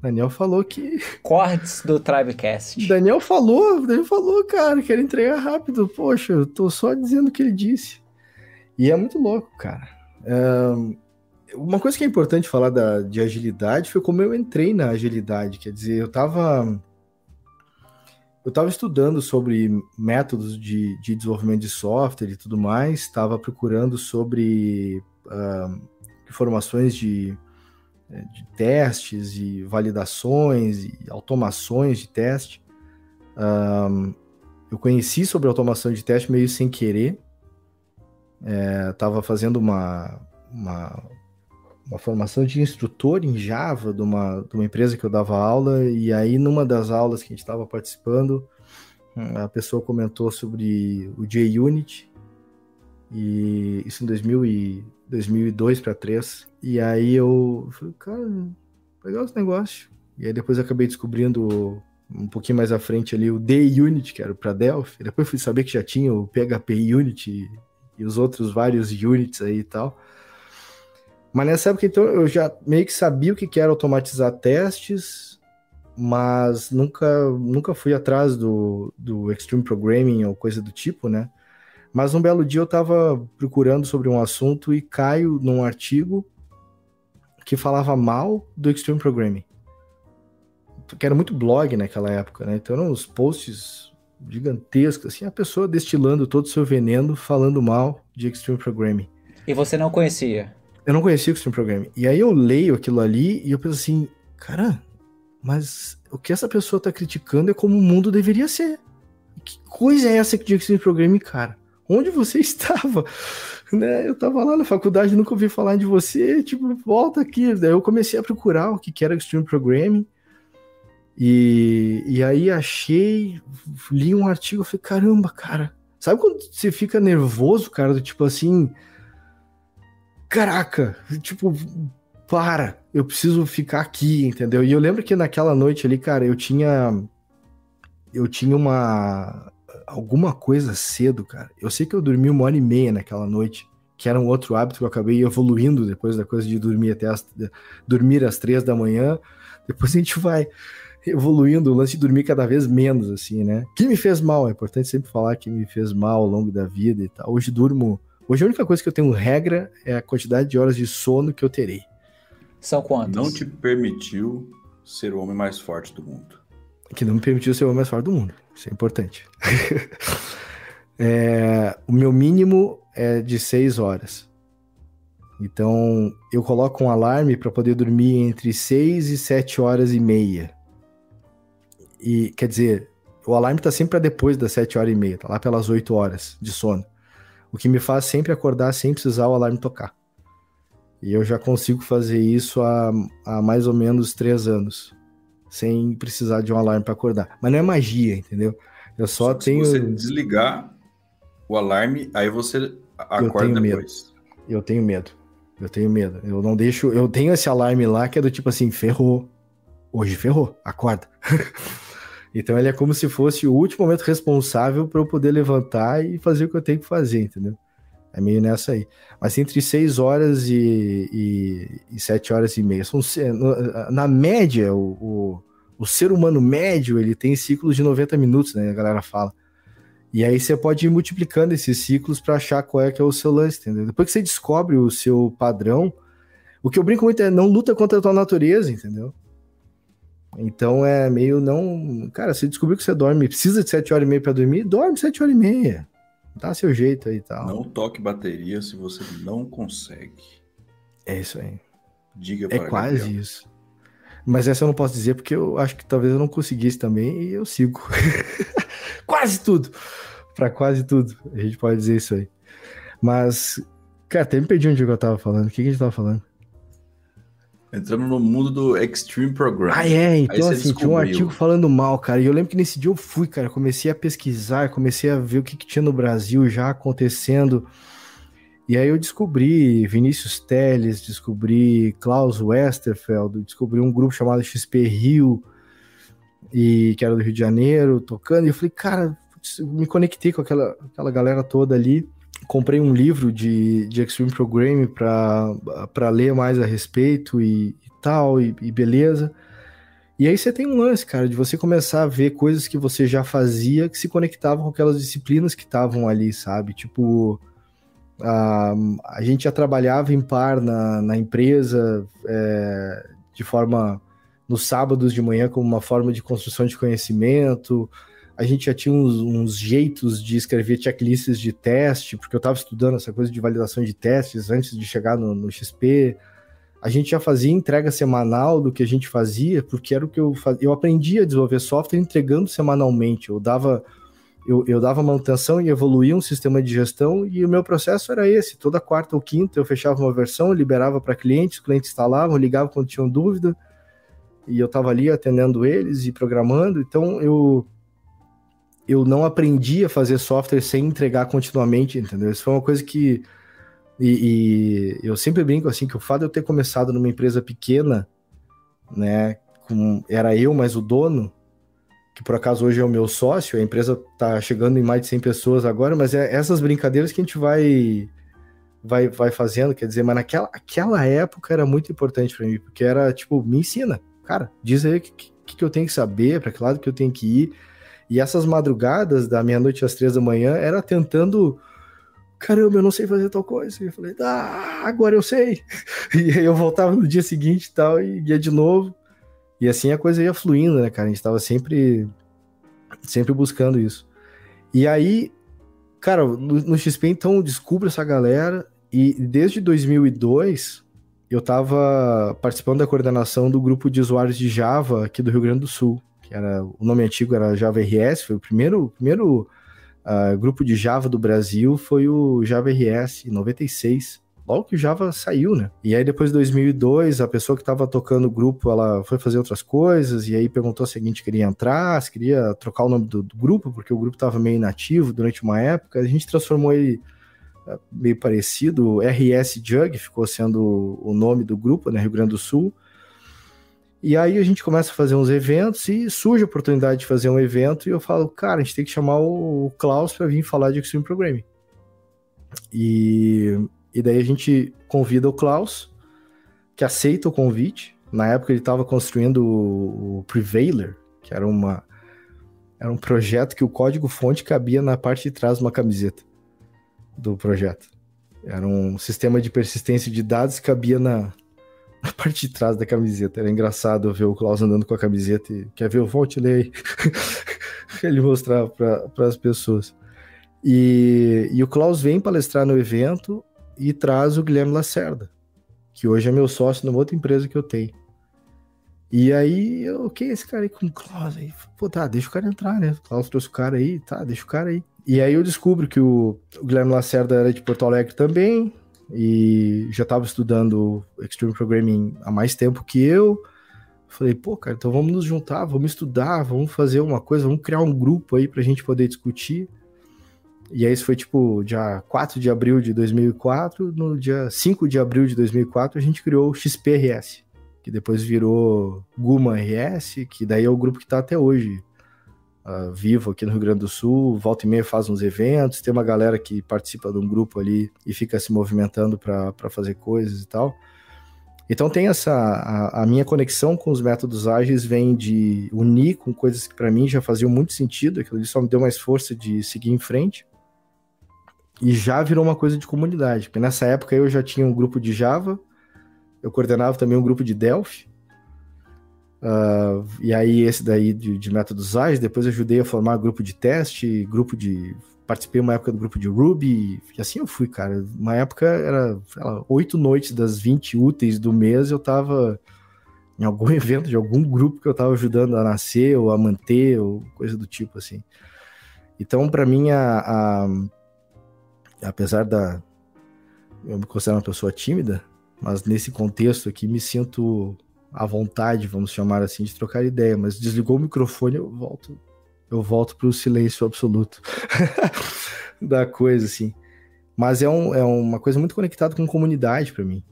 Daniel falou que. Cortes do Tribecast. Daniel falou, Daniel falou, cara, quero entregar rápido. Poxa, eu tô só dizendo o que ele disse. E é muito louco, cara. Um, uma coisa que é importante falar da, de agilidade foi como eu entrei na agilidade. Quer dizer, eu estava eu estava estudando sobre métodos de, de, desenvolvimento de software e tudo mais, estava procurando sobre uh, informações de, de, testes e validações e automações de teste. Uh, eu conheci sobre automação de teste meio sem querer. Estava é, fazendo uma, uma uma formação de instrutor em Java de uma, de uma empresa que eu dava aula, e aí numa das aulas que a gente estava participando, a pessoa comentou sobre o JUnit, e isso em 2000 e 2002 para 3. E aí eu falei, cara, legal esse negócio. E aí depois eu acabei descobrindo um pouquinho mais à frente ali o D-Unit, que era para Delphi. Depois fui saber que já tinha o PHP Unit e os outros vários units aí e tal. Mas nessa época, então, eu já meio que sabia o que era automatizar testes, mas nunca, nunca fui atrás do, do Extreme Programming ou coisa do tipo, né? Mas um belo dia eu estava procurando sobre um assunto e caio num artigo que falava mal do Extreme Programming. Que era muito blog naquela época, né? Então eram uns posts gigantescos, assim, a pessoa destilando todo o seu veneno, falando mal de Extreme Programming. E você não conhecia? Eu não conhecia o Extreme Programming. E aí eu leio aquilo ali e eu penso assim, cara, mas o que essa pessoa tá criticando é como o mundo deveria ser. Que coisa é essa de Extreme Programming, cara? Onde você estava? Né? Eu tava lá na faculdade, nunca ouvi falar de você, tipo, volta aqui. Daí eu comecei a procurar o que era Extreme Programming. E, e aí achei, li um artigo, falei, caramba, cara, Sabe quando você fica nervoso, cara, do tipo assim, caraca, tipo, para, eu preciso ficar aqui, entendeu? E eu lembro que naquela noite ali, cara, eu tinha eu tinha uma alguma coisa cedo, cara. Eu sei que eu dormi uma hora e meia naquela noite, que era um outro hábito que eu acabei evoluindo depois da coisa de dormir até as, dormir às três da manhã. Depois a gente vai evoluindo o lance de dormir cada vez menos, assim, né? Que me fez mal, é importante sempre falar que me fez mal ao longo da vida e tal. Hoje durmo. Hoje a única coisa que eu tenho regra é a quantidade de horas de sono que eu terei. São quantas? Não te permitiu ser o homem mais forte do mundo. Que não me permitiu ser o homem mais forte do mundo. Isso é importante. é, o meu mínimo é de seis horas. Então, eu coloco um alarme para poder dormir entre seis e sete horas e meia. E, quer dizer, o alarme tá sempre para depois das sete horas e meia, tá lá pelas oito horas de sono. O que me faz sempre acordar sem precisar o alarme tocar. E eu já consigo fazer isso há, há mais ou menos três anos, sem precisar de um alarme para acordar. Mas não é magia, entendeu? Eu só, só tenho. Se você desligar o alarme, aí você acorda eu depois. Medo. Eu tenho medo. Eu tenho medo. Eu não deixo. Eu tenho esse alarme lá que é do tipo assim: ferrou. Hoje ferrou. Acorda. então ele é como se fosse o último momento responsável para eu poder levantar e fazer o que eu tenho que fazer, entendeu? É meio nessa aí. Mas entre 6 horas e, e, e 7 horas e meia. São, na média, o, o, o, ser humano médio ele tem ciclos de 90 minutos, né? A galera fala. E aí você pode ir multiplicando esses ciclos para achar qual é que é o seu lance, entendeu? Depois que você descobre o seu padrão, o que eu brinco muito é não luta contra a tua natureza, entendeu? Então é meio não. Cara, você descobriu que você dorme, precisa de 7 horas e meia para dormir, dorme 7 horas e meia. Dá seu jeito aí e tal. Não toque bateria se você não consegue. É isso aí. Diga É quase Gabriel. isso. Mas essa eu não posso dizer porque eu acho que talvez eu não conseguisse também e eu sigo. quase tudo. Para quase tudo. A gente pode dizer isso aí. Mas, cara, até me perdi onde eu tava falando. O que, que a gente tava falando? Entramos no mundo do Extreme Program. Ah, é. Então, assim, tinha um artigo falando mal, cara. E eu lembro que nesse dia eu fui, cara. Comecei a pesquisar, comecei a ver o que, que tinha no Brasil já acontecendo. E aí eu descobri Vinícius Teles, descobri Klaus Westerfeld, descobri um grupo chamado XP Rio, e, que era do Rio de Janeiro, tocando. E eu falei, cara, me conectei com aquela, aquela galera toda ali comprei um livro de, de Extreme Programming para ler mais a respeito e, e tal, e, e, beleza. E aí você tem um lance, cara, de você começar a ver coisas que você já fazia que se conectavam com aquelas disciplinas que estavam ali, sabe? Tipo, a, a gente já trabalhava em par na, na empresa é, de forma nos sábados de manhã como uma forma de construção de conhecimento a gente já tinha uns, uns, jeitos de escrever checklists de teste, porque eu estava estudando essa coisa de validação de testes antes de chegar no, no, XP. A gente já fazia entrega semanal do que a gente fazia, porque era o que eu fazia. Eu aprendi a desenvolver software entregando semanalmente. Eu dava, eu, eu dava manutenção e evoluía um sistema de gestão, e o meu processo era esse. Toda quarta ou quinta eu fechava uma versão, liberava para clientes, os clientes instalavam, ligavam quando tinham dúvida, e eu estava ali atendendo eles e programando. Então eu eu não aprendi a fazer software sem entregar continuamente, entendeu? Isso foi uma coisa que. E, e, eu sempre brinco assim que o fato de eu ter começado numa empresa pequena, né? Com, era eu mais o dono, que por acaso hoje é o meu sócio, a empresa tá chegando em mais de 100 pessoas agora, mas é essas brincadeiras que a gente vai vai, vai fazendo, quer dizer, mas naquela aquela época era muito importante para mim, porque era tipo, me ensina, cara, diz aí o que, que, que eu tenho que saber, para que lado que eu tenho que ir e essas madrugadas, da meia-noite às três da manhã, era tentando. Caramba, eu não sei fazer tal coisa. E eu falei, ah, agora eu sei. E aí eu voltava no dia seguinte e tal, e ia de novo. E assim a coisa ia fluindo, né, cara? A gente estava sempre, sempre buscando isso. E aí, cara, no, no XP, então, descubro essa galera. E desde 2002, eu estava participando da coordenação do grupo de usuários de Java aqui do Rio Grande do Sul era o nome antigo era Java RS, foi o primeiro, primeiro uh, grupo de Java do Brasil, foi o Java RS, em 96, logo que o Java saiu, né? E aí depois de 2002, a pessoa que estava tocando o grupo, ela foi fazer outras coisas e aí perguntou a gente queria entrar, se queria trocar o nome do, do grupo, porque o grupo estava meio inativo durante uma época. A gente transformou ele é, meio parecido, RS Jug ficou sendo o nome do grupo, né, Rio Grande do Sul. E aí a gente começa a fazer uns eventos e surge a oportunidade de fazer um evento e eu falo, cara, a gente tem que chamar o Klaus para vir falar de Extreme Programming. E, e daí a gente convida o Klaus, que aceita o convite. Na época ele estava construindo o, o Prevailer, que era uma era um projeto que o código fonte cabia na parte de trás de uma camiseta do projeto. Era um sistema de persistência de dados que cabia na, na parte de trás da camiseta. Era engraçado ver o Klaus andando com a camiseta e quer ver o aí. Ele mostrar para as pessoas. E, e o Klaus vem palestrar no evento e traz o Guilherme Lacerda, que hoje é meu sócio numa outra empresa que eu tenho. E aí, o que esse cara aí com o Klaus aí? Pô, tá, deixa o cara entrar, né? O Klaus trouxe o cara aí, tá, deixa o cara aí. E aí eu descubro que o, o Guilherme Lacerda era de Porto Alegre também, e já estava estudando Extreme Programming há mais tempo que eu. Falei, pô, cara, então vamos nos juntar, vamos estudar, vamos fazer uma coisa, vamos criar um grupo aí pra gente poder discutir. E aí isso foi tipo dia 4 de abril de 2004, no dia 5 de abril de 2004 a gente criou o XPRS, que depois virou Guma RS, que daí é o grupo que está até hoje uh, vivo aqui no Rio Grande do Sul, volta e meia faz uns eventos, tem uma galera que participa de um grupo ali e fica se movimentando para fazer coisas e tal. Então tem essa a, a, minha conexão com os métodos ágeis vem de unir com coisas que para mim já faziam muito sentido, aquilo ali só me deu mais força de seguir em frente e já virou uma coisa de comunidade, porque nessa época eu já tinha um grupo de Java, eu coordenava também um grupo de Delphi, uh, e aí esse daí de, de métodos ágeis, depois ajudei a formar grupo de teste, grupo de... Participei uma época do grupo de Ruby, e assim eu fui, cara. Uma época era oito noites das 20 úteis do mês, eu tava em algum evento de algum grupo que eu tava ajudando a nascer ou a manter, ou coisa do tipo, assim. Então, para mim, a, a apesar da. Eu me considero uma pessoa tímida, mas nesse contexto aqui me sinto à vontade, vamos chamar assim, de trocar ideia. Mas desligou o microfone, eu volto. Eu volto para o silêncio absoluto da coisa, assim. Mas é, um, é uma coisa muito conectada com comunidade para mim.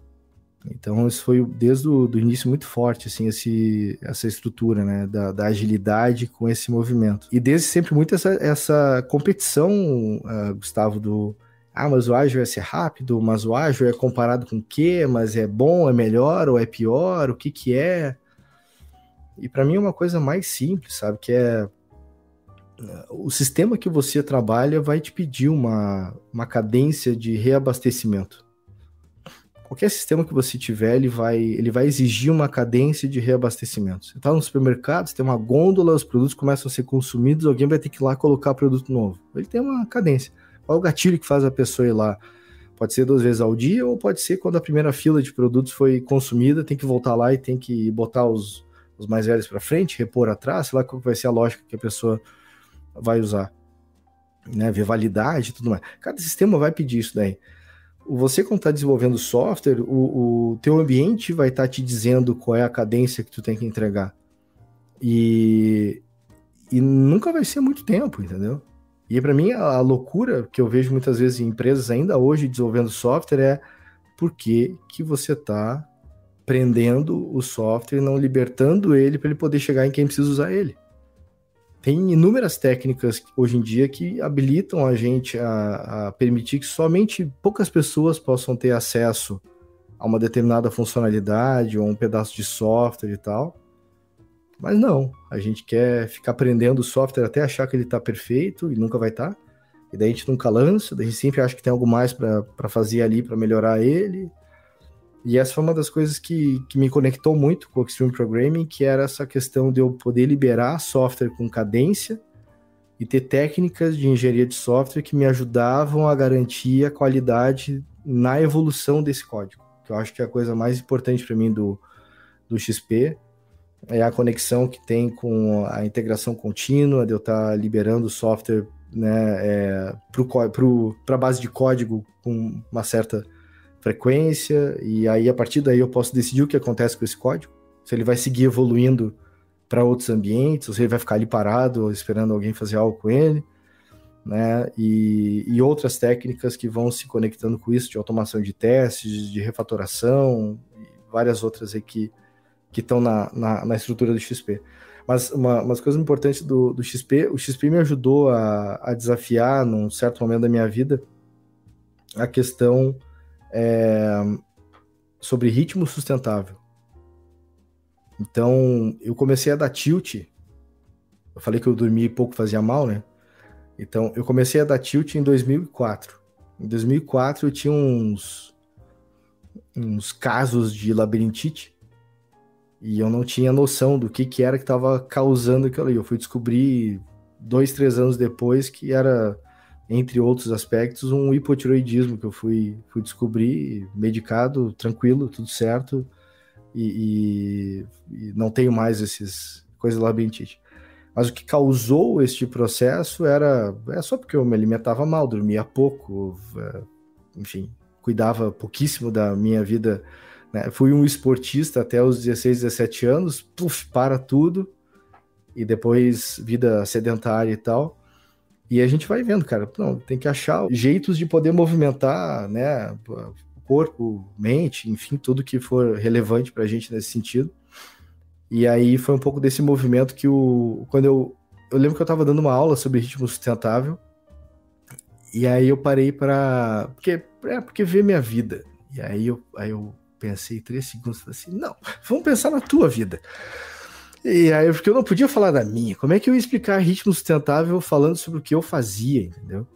Então, isso foi desde o do início muito forte, assim, esse, essa estrutura, né, da, da agilidade com esse movimento. E desde sempre muito essa, essa competição, uh, Gustavo, do, ah, mas o ágil é ser rápido, mas o ágil é comparado com o quê? Mas é bom, é melhor ou é pior? O que que é? E para mim é uma coisa mais simples, sabe? Que é o sistema que você trabalha vai te pedir uma, uma cadência de reabastecimento. Qualquer sistema que você tiver, ele vai, ele vai exigir uma cadência de reabastecimento. Você está no supermercado, você tem uma gôndola, os produtos começam a ser consumidos, alguém vai ter que ir lá colocar produto novo. Ele tem uma cadência. Qual é o gatilho que faz a pessoa ir lá? Pode ser duas vezes ao dia ou pode ser quando a primeira fila de produtos foi consumida, tem que voltar lá e tem que botar os, os mais velhos para frente, repor atrás, sei lá qual vai ser a lógica que a pessoa vai usar. Né, ver validade e tudo mais. Cada sistema vai pedir isso daí. Você, quando está desenvolvendo software, o, o teu ambiente vai estar tá te dizendo qual é a cadência que tu tem que entregar. E, e nunca vai ser muito tempo, entendeu? E para mim, a loucura que eu vejo muitas vezes em empresas ainda hoje desenvolvendo software é por que, que você está prendendo o software e não libertando ele para ele poder chegar em quem precisa usar ele. Tem inúmeras técnicas hoje em dia que habilitam a gente a, a permitir que somente poucas pessoas possam ter acesso a uma determinada funcionalidade ou um pedaço de software e tal. Mas não, a gente quer ficar aprendendo o software até achar que ele está perfeito e nunca vai estar. Tá. E daí a gente nunca lança, daí a gente sempre acha que tem algo mais para fazer ali para melhorar ele. E essa foi uma das coisas que, que me conectou muito com o Extreme Programming, que era essa questão de eu poder liberar software com cadência e ter técnicas de engenharia de software que me ajudavam a garantir a qualidade na evolução desse código. Que eu acho que é a coisa mais importante para mim do, do XP é a conexão que tem com a integração contínua, de eu estar tá liberando o software né, é, para a base de código com uma certa frequência, e aí a partir daí eu posso decidir o que acontece com esse código, se ele vai seguir evoluindo para outros ambientes, ou se ele vai ficar ali parado esperando alguém fazer algo com ele, né? E, e outras técnicas que vão se conectando com isso, de automação de testes, de refatoração, várias outras aí que estão na, na, na, estrutura do XP. Mas uma, umas coisas importantes do, do XP, o XP me ajudou a, a desafiar, num certo momento da minha vida, a questão é, sobre ritmo sustentável. Então, eu comecei a dar tilt. Eu falei que eu dormi pouco fazia mal, né? Então, eu comecei a dar tilt em 2004. Em 2004, eu tinha uns, uns casos de labirintite e eu não tinha noção do que, que era que estava causando aquilo ali. Eu fui descobrir dois, três anos depois que era, entre outros aspectos, um hipotiroidismo que eu fui, fui descobrir, medicado, tranquilo, tudo certo e, e, e não tenho mais esses coisas labirintite. Mas o que causou este processo era é só porque eu me alimentava mal, dormia pouco, é, enfim, cuidava pouquíssimo da minha vida. Né? Fui um esportista até os 16, 17 anos, puf, para tudo, e depois vida sedentária e tal. E a gente vai vendo, cara, não, tem que achar jeitos de poder movimentar, né, corpo, mente, enfim, tudo que for relevante para a gente nesse sentido. E aí foi um pouco desse movimento que o. Quando eu. Eu lembro que eu estava dando uma aula sobre ritmo sustentável. E aí eu parei para. Porque, é, porque ver minha vida. E aí eu, aí eu pensei três segundos assim: não, vamos pensar na tua vida. E aí, porque eu não podia falar da minha. Como é que eu ia explicar ritmo sustentável falando sobre o que eu fazia, entendeu?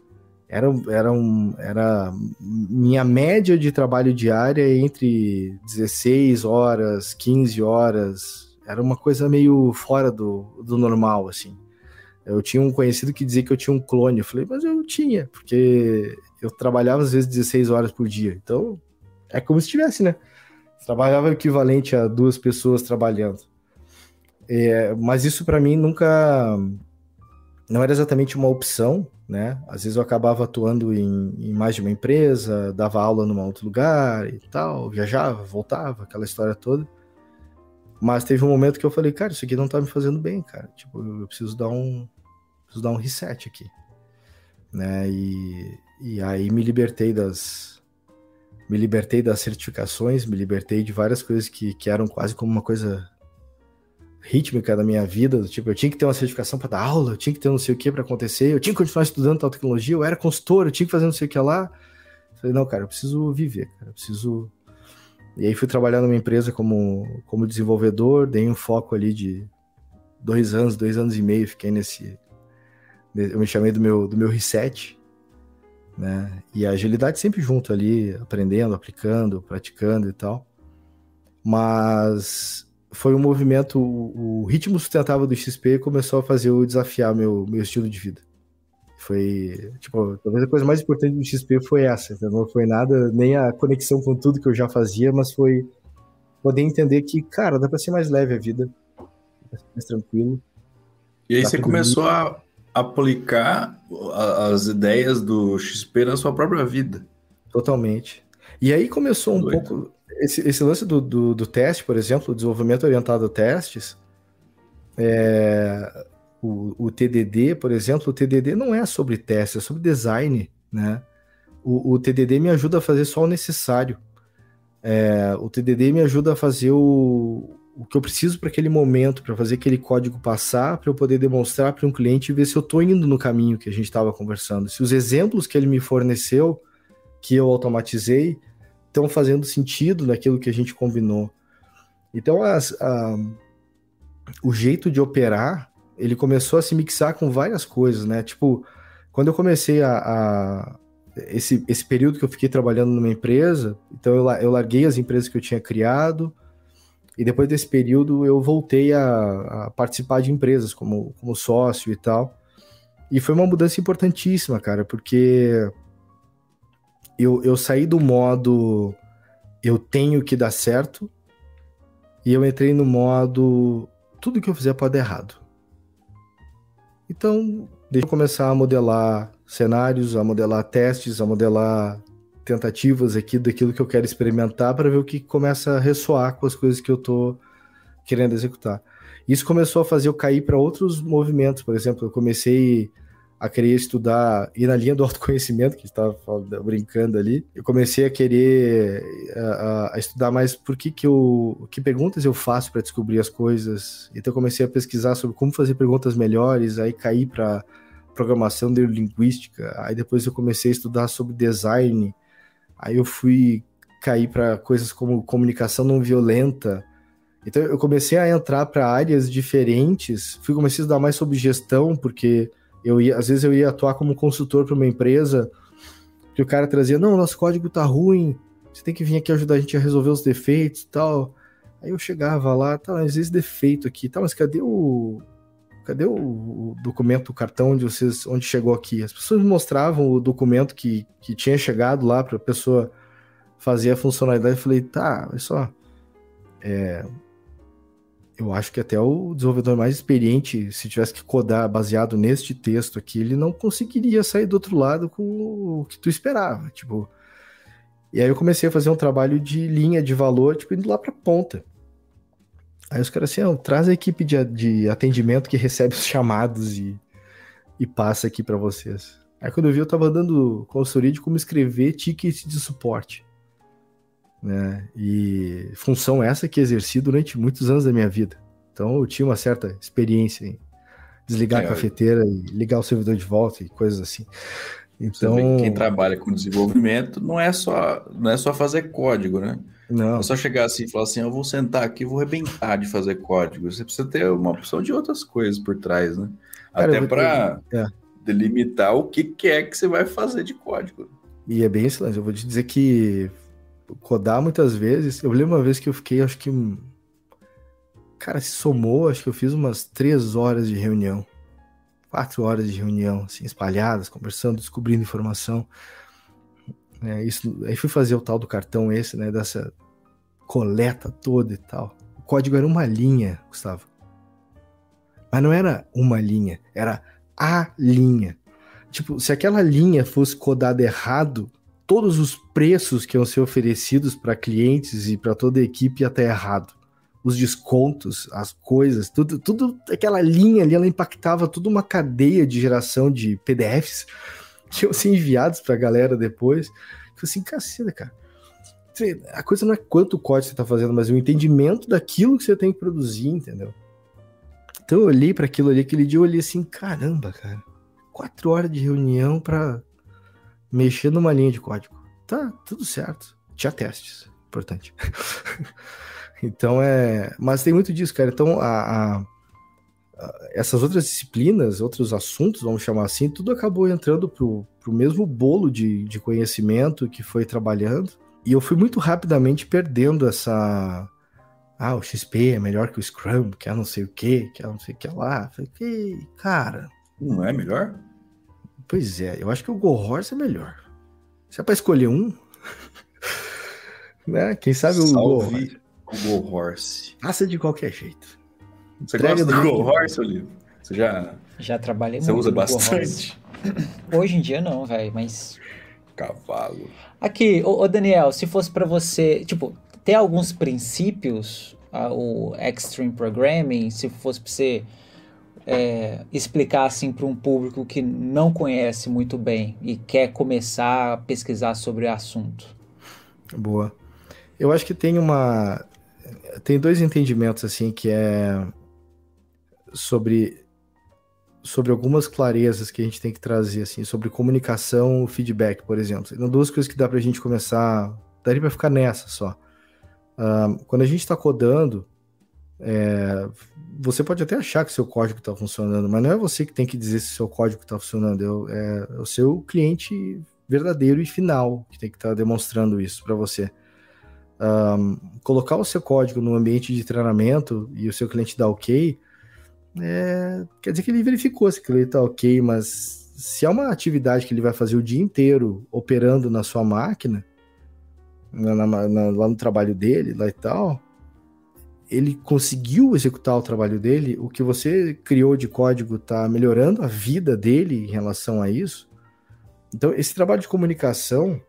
era, era, um, era minha média de trabalho diária entre 16 horas, 15 horas. Era uma coisa meio fora do, do normal, assim. Eu tinha um conhecido que dizia que eu tinha um clone. Eu falei, mas eu tinha, porque eu trabalhava às vezes 16 horas por dia. Então, é como se tivesse, né? Trabalhava equivalente a duas pessoas trabalhando. É, mas isso para mim nunca não era exatamente uma opção, né? Às vezes eu acabava atuando em, em, mais de uma empresa, dava aula num outro lugar e tal, viajava, voltava, aquela história toda. Mas teve um momento que eu falei, cara, isso aqui não tá me fazendo bem, cara. Tipo, eu preciso dar um, preciso dar um reset aqui, né? E, e aí me libertei das, me libertei das certificações, me libertei de várias coisas que, que eram quase como uma coisa rítmica da minha vida, do tipo, eu tinha que ter uma certificação para dar aula, eu tinha que ter não sei o que para acontecer, eu tinha que continuar estudando tal tecnologia, eu era consultor, eu tinha que fazer não sei o que lá. Falei, não, cara, eu preciso viver, cara, eu preciso. E aí fui trabalhar numa empresa como, como desenvolvedor, dei um foco ali de dois anos, dois anos e meio, fiquei nesse. Eu me chamei do meu, do meu reset, né? E a agilidade sempre junto ali, aprendendo, aplicando, praticando e tal. Mas foi um movimento, o, ritmo sustentável do XP começou a fazer eu desafiar meu, meu estilo de vida. Foi, tipo, talvez a coisa mais importante do XP foi essa, então não foi nada, nem a conexão com tudo que eu já fazia, mas foi poder entender que, cara, dá pra ser mais leve a vida, mais tranquilo. E aí você começou a aplicar as ideias do XP na sua própria vida. Totalmente. E aí começou um Doido. pouco esse, esse lance do, do, do, teste, por exemplo, o desenvolvimento orientado a testes, é, o, o, TDD, por exemplo, o TDD não é sobre teste, é sobre design, né? O, o TDD me ajuda a fazer só o necessário. É, o TDD me ajuda a fazer o, o que eu preciso para aquele momento, para fazer aquele código passar, para eu poder demonstrar para um cliente e ver se eu estou indo no caminho que a gente estava conversando. Se os exemplos que ele me forneceu, que eu automatizei, estão fazendo sentido naquilo que a gente combinou. Então, as, a, o jeito de operar, ele começou a se mixar com várias coisas, né? Tipo, quando eu comecei a, a esse, esse período que eu fiquei trabalhando numa empresa, então eu, eu larguei as empresas que eu tinha criado, e depois desse período eu voltei a, a, participar de empresas como, como sócio e tal. E foi uma mudança importantíssima, cara, porque eu, eu saí do modo eu tenho que dar certo e eu entrei no modo tudo que eu fizer pode dar errado. Então, deixa eu começar a modelar cenários, a modelar testes, a modelar tentativas aqui daquilo que eu quero experimentar para ver o que começa a ressoar com as coisas que eu estou querendo executar. Isso começou a fazer eu cair para outros movimentos, por exemplo, eu comecei a querer estudar, ir na linha do autoconhecimento, que estava brincando ali, eu comecei a querer a, a, estudar mais por que, que eu, que perguntas eu faço para descobrir as coisas. Então eu comecei a pesquisar sobre como fazer perguntas melhores, aí caí para programação neurolinguística, aí depois eu comecei a estudar sobre design, aí eu fui cair para coisas como comunicação não violenta. Então eu comecei a entrar para áreas diferentes, fui comecei a estudar mais sobre gestão, porque eu ia, às vezes eu ia atuar como consultor para uma empresa, que o cara trazia, não, nosso código tá ruim, você tem que vir aqui ajudar a gente a resolver os defeitos tal. Aí eu chegava lá, tá, mas esse defeito aqui, tá, mas cadê o cadê o documento, o cartão onde vocês, onde chegou aqui? As pessoas mostravam o documento que, que tinha chegado lá para a pessoa fazer a funcionalidade. Eu falei, tá, olha só, é, eu acho que até o desenvolvedor mais experiente, se tivesse que codar baseado neste texto aqui, ele não conseguiria sair do outro lado com o que tu esperava, tipo. E aí eu comecei a fazer um trabalho de linha de valor, tipo, indo lá pra ponta. Aí os caras assim, ah, traz a equipe de, de atendimento que recebe os chamados e, e passa aqui para vocês. Aí quando eu vi, eu tava dando consultoria de como escrever tickets de suporte né? E função essa que exerci durante muitos anos da minha vida. Então eu tinha uma certa experiência em desligar é, a cafeteira e ligar o servidor de volta e coisas assim. Então, quem trabalha com desenvolvimento não é só não é só fazer código, né? Não. É só chegar assim e falar assim, eu vou sentar aqui, vou arrebentar de fazer código. Você precisa ter uma opção de outras coisas por trás, né? Cara, Até para é. delimitar o que, que é que você vai fazer de código. E é bem excelente. Eu vou te dizer que codar muitas vezes. Eu lembro uma vez que eu fiquei, acho que. Cara, se somou, acho que eu fiz umas três horas de reunião. Quatro horas de reunião, assim, espalhadas, conversando, descobrindo informação. É, isso, aí fui fazer o tal do cartão esse, né? Dessa coleta toda e tal. O código era uma linha, Gustavo. Mas não era uma linha, era a linha. Tipo, se aquela linha fosse codada errado, todos os preços que iam ser oferecidos para clientes e para toda a equipe ia estar errado. Os descontos, as coisas, tudo, tudo aquela linha ali, ela impactava toda uma cadeia de geração de PDFs que iam ser enviados para a galera depois. Eu assim, caceta, cara. A coisa não é quanto código você está fazendo, mas o entendimento daquilo que você tem que produzir, entendeu? Então eu olhei para aquilo ali, aquele dia eu olhei assim, caramba, cara. Quatro horas de reunião para mexer numa linha de código. Tá tudo certo. Tinha testes, importante. então é. Mas tem muito disso, cara. Então a, a, essas outras disciplinas, outros assuntos, vamos chamar assim, tudo acabou entrando pro, pro mesmo bolo de, de conhecimento que foi trabalhando. E eu fui muito rapidamente perdendo essa. Ah, o XP é melhor que o Scrum, que é não sei o que, que é não sei o que lá. Falei, cara. Não é melhor? Pois é, eu acho que o Go Horse é melhor. Se é pra escolher um, né? Quem sabe o Go Horse. O Go Horse. Passa de qualquer jeito. Você Entrega gosta do, Go Horse, Olívio? Você já... Já trabalhei Você usa bastante? Hoje em dia não, velho, mas... Cavalo. Aqui, ô, ô Daniel, se fosse para você... Tipo, tem alguns princípios, uh, o Extreme Programming, se fosse pra você é, explicar assim para um público que não conhece muito bem e quer começar a pesquisar sobre o assunto? Boa. Eu acho que tem uma tem dois entendimentos assim que é sobre sobre algumas clarezas que a gente tem que trazer assim sobre comunicação, feedback, por exemplo. São duas coisas que dá para a gente começar, daria para ficar nessa só. Quando a gente está codando, é, você pode até achar que seu código está funcionando, mas não é você que tem que dizer se seu código está funcionando, é, é, o seu cliente verdadeiro e final que tem que estar tá demonstrando isso para você. Um, colocar o seu código no ambiente de treinamento e o seu cliente dá ok, é, quer dizer que ele verificou se aquilo está ok, mas se é uma atividade que ele vai fazer o dia inteiro operando na sua máquina, na, na, lá no trabalho dele, lá e tal, ele conseguiu executar o trabalho dele, o que você criou de código está melhorando a vida dele em relação a isso. Então, esse trabalho de comunicação,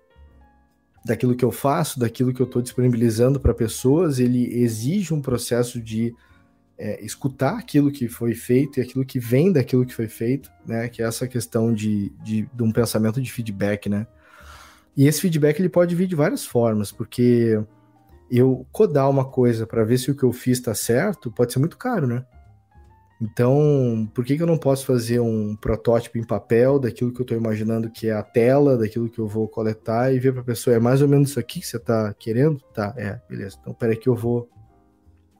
daquilo que eu faço, daquilo que eu estou disponibilizando para pessoas, ele exige um processo de é, escutar aquilo que foi feito e aquilo que vem daquilo que foi feito, né? Que é essa questão de, de, de um pensamento de feedback, né? E esse feedback ele pode vir de várias formas, porque eu codar uma coisa para ver se o que eu fiz está certo pode ser muito caro, né? Então, por que, que eu não posso fazer um protótipo em papel daquilo que eu estou imaginando que é a tela, daquilo que eu vou coletar e ver para a pessoa, é mais ou menos isso aqui que você está querendo? Tá, é, beleza. Então, peraí que eu vou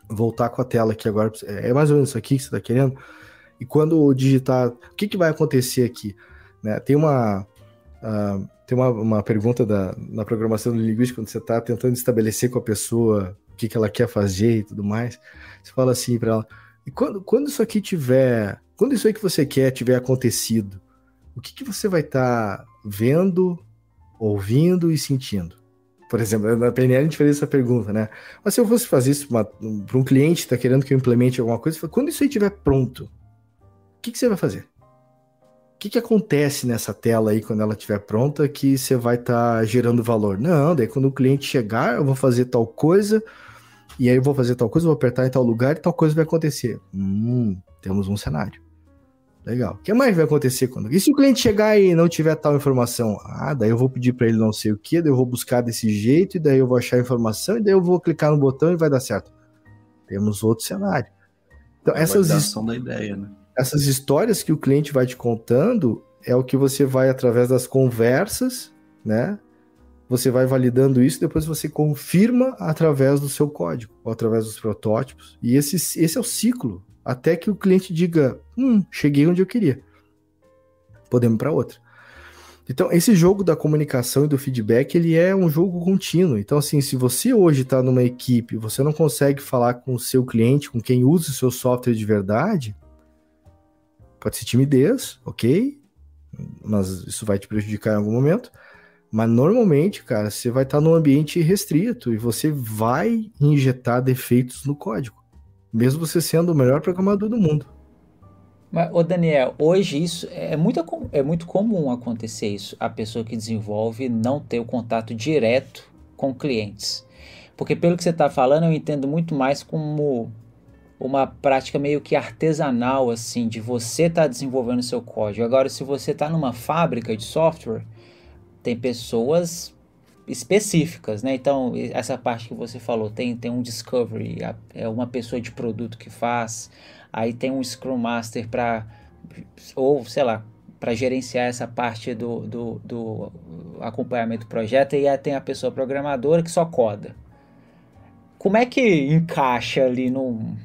voltar com a tela aqui agora. É mais ou menos isso aqui que você está querendo? E quando digitar, o que, que vai acontecer aqui? Né? Tem uma uh, tem uma, uma pergunta da, na programação do linguística, quando você está tentando estabelecer com a pessoa o que, que ela quer fazer e tudo mais, você fala assim para ela, e quando, quando isso aqui tiver, quando isso aí que você quer tiver acontecido, o que, que você vai estar tá vendo, ouvindo e sentindo? Por exemplo, na PNL a gente fez essa pergunta, né? Mas se eu fosse fazer isso para um cliente que está querendo que eu implemente alguma coisa, quando isso aí estiver pronto, o que, que você vai fazer? O que, que acontece nessa tela aí quando ela estiver pronta que você vai estar tá gerando valor? Não, daí quando o cliente chegar, eu vou fazer tal coisa, e aí eu vou fazer tal coisa, vou apertar em tal lugar e tal coisa vai acontecer. Hum, temos um cenário. Legal. O que mais vai acontecer quando? E se o cliente chegar e não tiver tal informação? Ah, daí eu vou pedir para ele não sei o que, daí eu vou buscar desse jeito, e daí eu vou achar a informação, e daí eu vou clicar no botão e vai dar certo. Temos outro cenário. Então, essas, da ideia, né? essas histórias que o cliente vai te contando é o que você vai, através das conversas, né? Você vai validando isso, depois você confirma através do seu código, ou através dos protótipos. E esse, esse é o ciclo, até que o cliente diga: hum, cheguei onde eu queria. Podemos para outra. Então, esse jogo da comunicação e do feedback, ele é um jogo contínuo. Então, assim, se você hoje está numa equipe, você não consegue falar com o seu cliente, com quem usa o seu software de verdade, pode ser timidez, ok? Mas isso vai te prejudicar em algum momento. Mas normalmente, cara, você vai estar num ambiente restrito e você vai injetar defeitos no código, mesmo você sendo o melhor programador do mundo. Mas, ô Daniel, hoje isso é muito, é muito comum acontecer isso, a pessoa que desenvolve não ter o contato direto com clientes. Porque pelo que você está falando, eu entendo muito mais como uma prática meio que artesanal, assim, de você estar tá desenvolvendo seu código. Agora, se você está numa fábrica de software, tem pessoas específicas, né? Então, essa parte que você falou, tem, tem um discovery, é uma pessoa de produto que faz, aí tem um Scrum Master para, ou sei lá, para gerenciar essa parte do, do, do acompanhamento do projeto, e aí tem a pessoa programadora que só coda. Como é que encaixa ali num,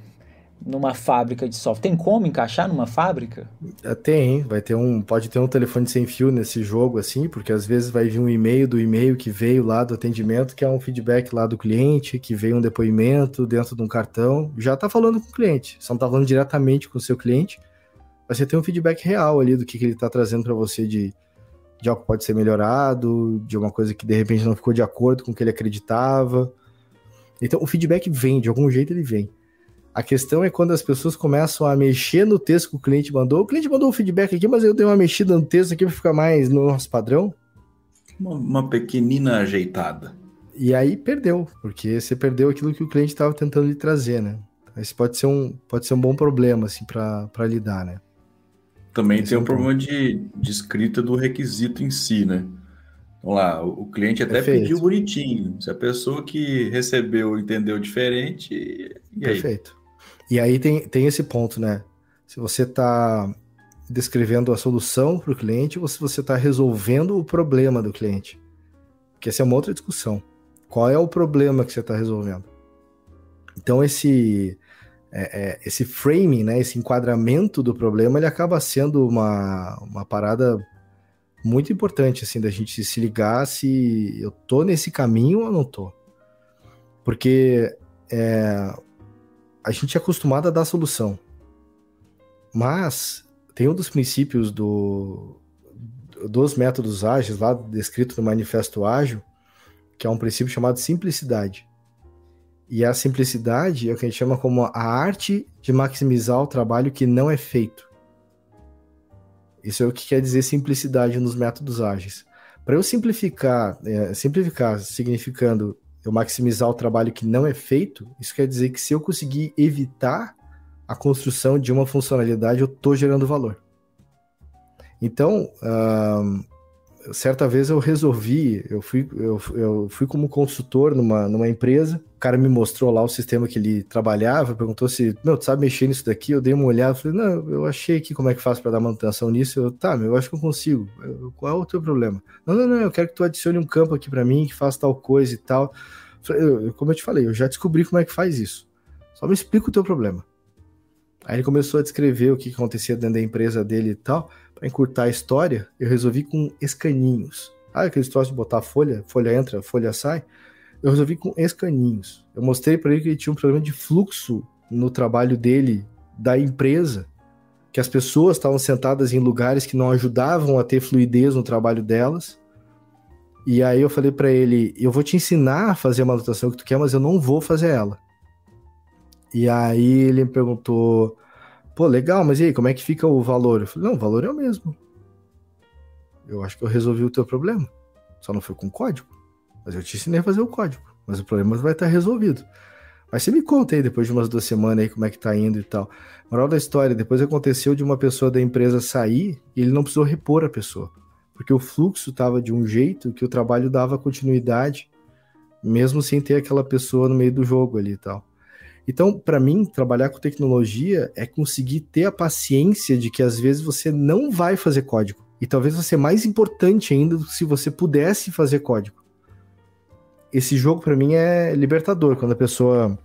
numa fábrica de software. Tem como encaixar numa fábrica? É, tem, vai ter um, pode ter um telefone sem fio nesse jogo assim, porque às vezes vai vir um e-mail do e-mail que veio lá do atendimento, que é um feedback lá do cliente, que veio um depoimento dentro de um cartão, já está falando com o cliente, só não está falando diretamente com o seu cliente, mas você tem um feedback real ali do que, que ele está trazendo para você de de algo que pode ser melhorado, de alguma coisa que de repente não ficou de acordo com o que ele acreditava. Então o feedback vem, de algum jeito ele vem. A questão é quando as pessoas começam a mexer no texto que o cliente mandou. O cliente mandou um feedback aqui, mas eu dei uma mexida no texto aqui para ficar mais no nosso padrão. Uma, uma, pequenina ajeitada. E aí perdeu, porque você perdeu aquilo que o cliente estava tentando lhe trazer, né? Esse pode ser um, pode ser um bom problema, assim, para lidar, né? Também Esse tem é um, problema de, de escrita do requisito em si, né? Vamos lá, o cliente até Perfeito. pediu bonitinho. Se a pessoa que recebeu entendeu diferente, e aí? Perfeito. E aí tem, tem esse ponto, né? Se você está descrevendo a solução para o cliente ou se você está resolvendo o problema do cliente. Porque essa é uma outra discussão. Qual é o problema que você está resolvendo? Então, esse, é, é, esse framing, né, esse enquadramento do problema, ele acaba sendo uma, uma parada muito importante, assim, da gente se ligar se eu tô nesse caminho ou não tô. Porque é, a gente é acostumado a dar solução. Mas tem um dos princípios do, dos métodos ágeis, lá descrito no Manifesto Ágil, que é um princípio chamado simplicidade. E a simplicidade é o que a gente chama como a arte de maximizar o trabalho que não é feito. Isso é o que quer dizer simplicidade nos métodos ágeis. Para eu simplificar, é, simplificar significando eu maximizar o trabalho que não é feito, isso quer dizer que se eu conseguir evitar a construção de uma funcionalidade, eu estou gerando valor. Então, uh, certa vez eu resolvi, eu fui, eu, eu fui como consultor numa, numa empresa, o cara me mostrou lá o sistema que ele trabalhava, perguntou se, meu, tu sabe mexer nisso daqui? Eu dei uma olhada, falei, não, eu achei aqui como é que faz para dar manutenção nisso. Eu, tá, meu, eu acho que eu consigo. Qual é o teu problema? Não, não, não, eu quero que tu adicione um campo aqui para mim, que faça tal coisa e tal. Eu, como eu te falei, eu já descobri como é que faz isso. Só me explica o teu problema. Aí ele começou a descrever o que acontecia dentro da empresa dele e tal. Para encurtar a história, eu resolvi com escaninhos. Ah, aqueles troços de botar folha, folha entra, folha sai. Eu resolvi com escaninhos. Eu mostrei para ele que ele tinha um problema de fluxo no trabalho dele, da empresa, que as pessoas estavam sentadas em lugares que não ajudavam a ter fluidez no trabalho delas. E aí eu falei para ele, eu vou te ensinar a fazer a manutenção que tu quer, mas eu não vou fazer ela. E aí ele me perguntou, pô, legal, mas e aí, como é que fica o valor? Eu falei, não, o valor é o mesmo. Eu acho que eu resolvi o teu problema. Só não foi com código. Mas eu te ensinei a fazer o código. Mas o problema vai estar resolvido. Mas você me conta aí, depois de umas duas semanas aí, como é que tá indo e tal. Moral da história, depois aconteceu de uma pessoa da empresa sair e ele não precisou repor a pessoa porque o fluxo estava de um jeito que o trabalho dava continuidade, mesmo sem ter aquela pessoa no meio do jogo ali e tal. Então, para mim, trabalhar com tecnologia é conseguir ter a paciência de que às vezes você não vai fazer código. E talvez você mais importante ainda se você pudesse fazer código. Esse jogo para mim é libertador quando a pessoa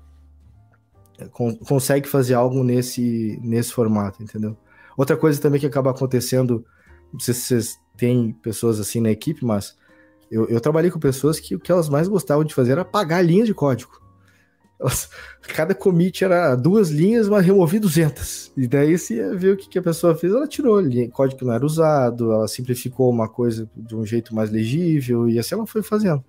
consegue fazer algo nesse nesse formato, entendeu? Outra coisa também que acaba acontecendo, não sei se vocês tem pessoas assim na equipe, mas eu, eu trabalhei com pessoas que o que elas mais gostavam de fazer era apagar linhas de código. Elas, cada commit era duas linhas, mas removi 200. E daí você ia ver o que, que a pessoa fez. Ela tirou linha, código que não era usado, ela simplificou uma coisa de um jeito mais legível, e assim ela foi fazendo.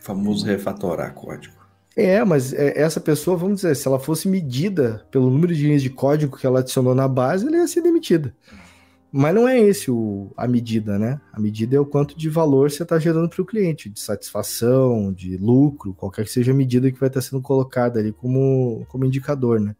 O famoso refatorar código. É, mas é, essa pessoa, vamos dizer, se ela fosse medida pelo número de linhas de código que ela adicionou na base, ela ia ser demitida. Mas não é esse o, a medida, né? A medida é o quanto de valor você está gerando para o cliente, de satisfação, de lucro, qualquer que seja a medida que vai estar tá sendo colocada ali como, como indicador, né?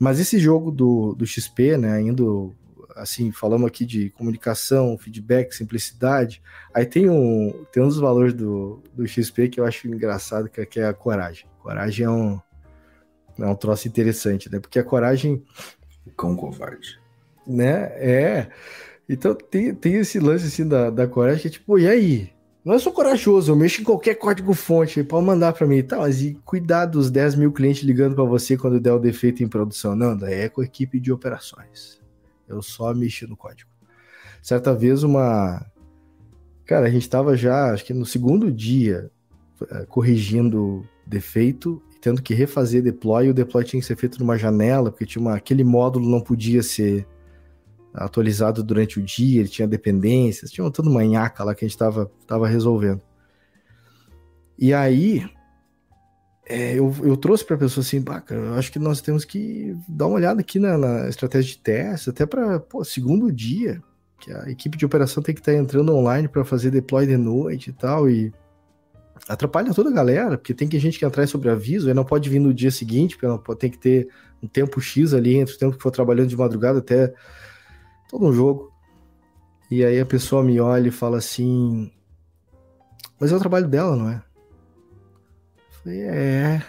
Mas esse jogo do, do XP, né, indo assim, falamos aqui de comunicação, feedback, simplicidade, aí tem um, tem um dos valores do, do XP que eu acho engraçado, que é, que é a coragem. Coragem é um, é um troço interessante, né? Porque a coragem... Cão covarde né? É. Então tem, tem esse lance assim da, da coragem que é tipo, e aí? Não é só corajoso, eu mexo em qualquer código fonte, pode mandar para mim. Tá, mas e cuidar dos 10 mil clientes ligando para você quando der o defeito em produção? Não, daí é a equipe de operações. Eu só mexi no código. Certa vez uma. Cara, a gente tava já, acho que no segundo dia, eh, corrigindo defeito tendo que refazer deploy. O deploy tinha que ser feito numa janela, porque tinha uma, aquele módulo não podia ser atualizado durante o dia, ele tinha dependências, tinha toda uma nhaca lá que a gente estava tava resolvendo. E aí, é, eu, eu trouxe para a pessoa assim, baca, eu acho que nós temos que dar uma olhada aqui na, na estratégia de teste, até para, segundo dia, que a equipe de operação tem que estar tá entrando online para fazer deploy de noite e tal, e atrapalha toda a galera, porque tem que gente que entrar sobre aviso, aí não pode vir no dia seguinte, porque não pode, tem que ter um tempo X ali entre o tempo que for trabalhando de madrugada até todo um jogo. E aí a pessoa me olha e fala assim: Mas é o trabalho dela, não é? Eu falei: É.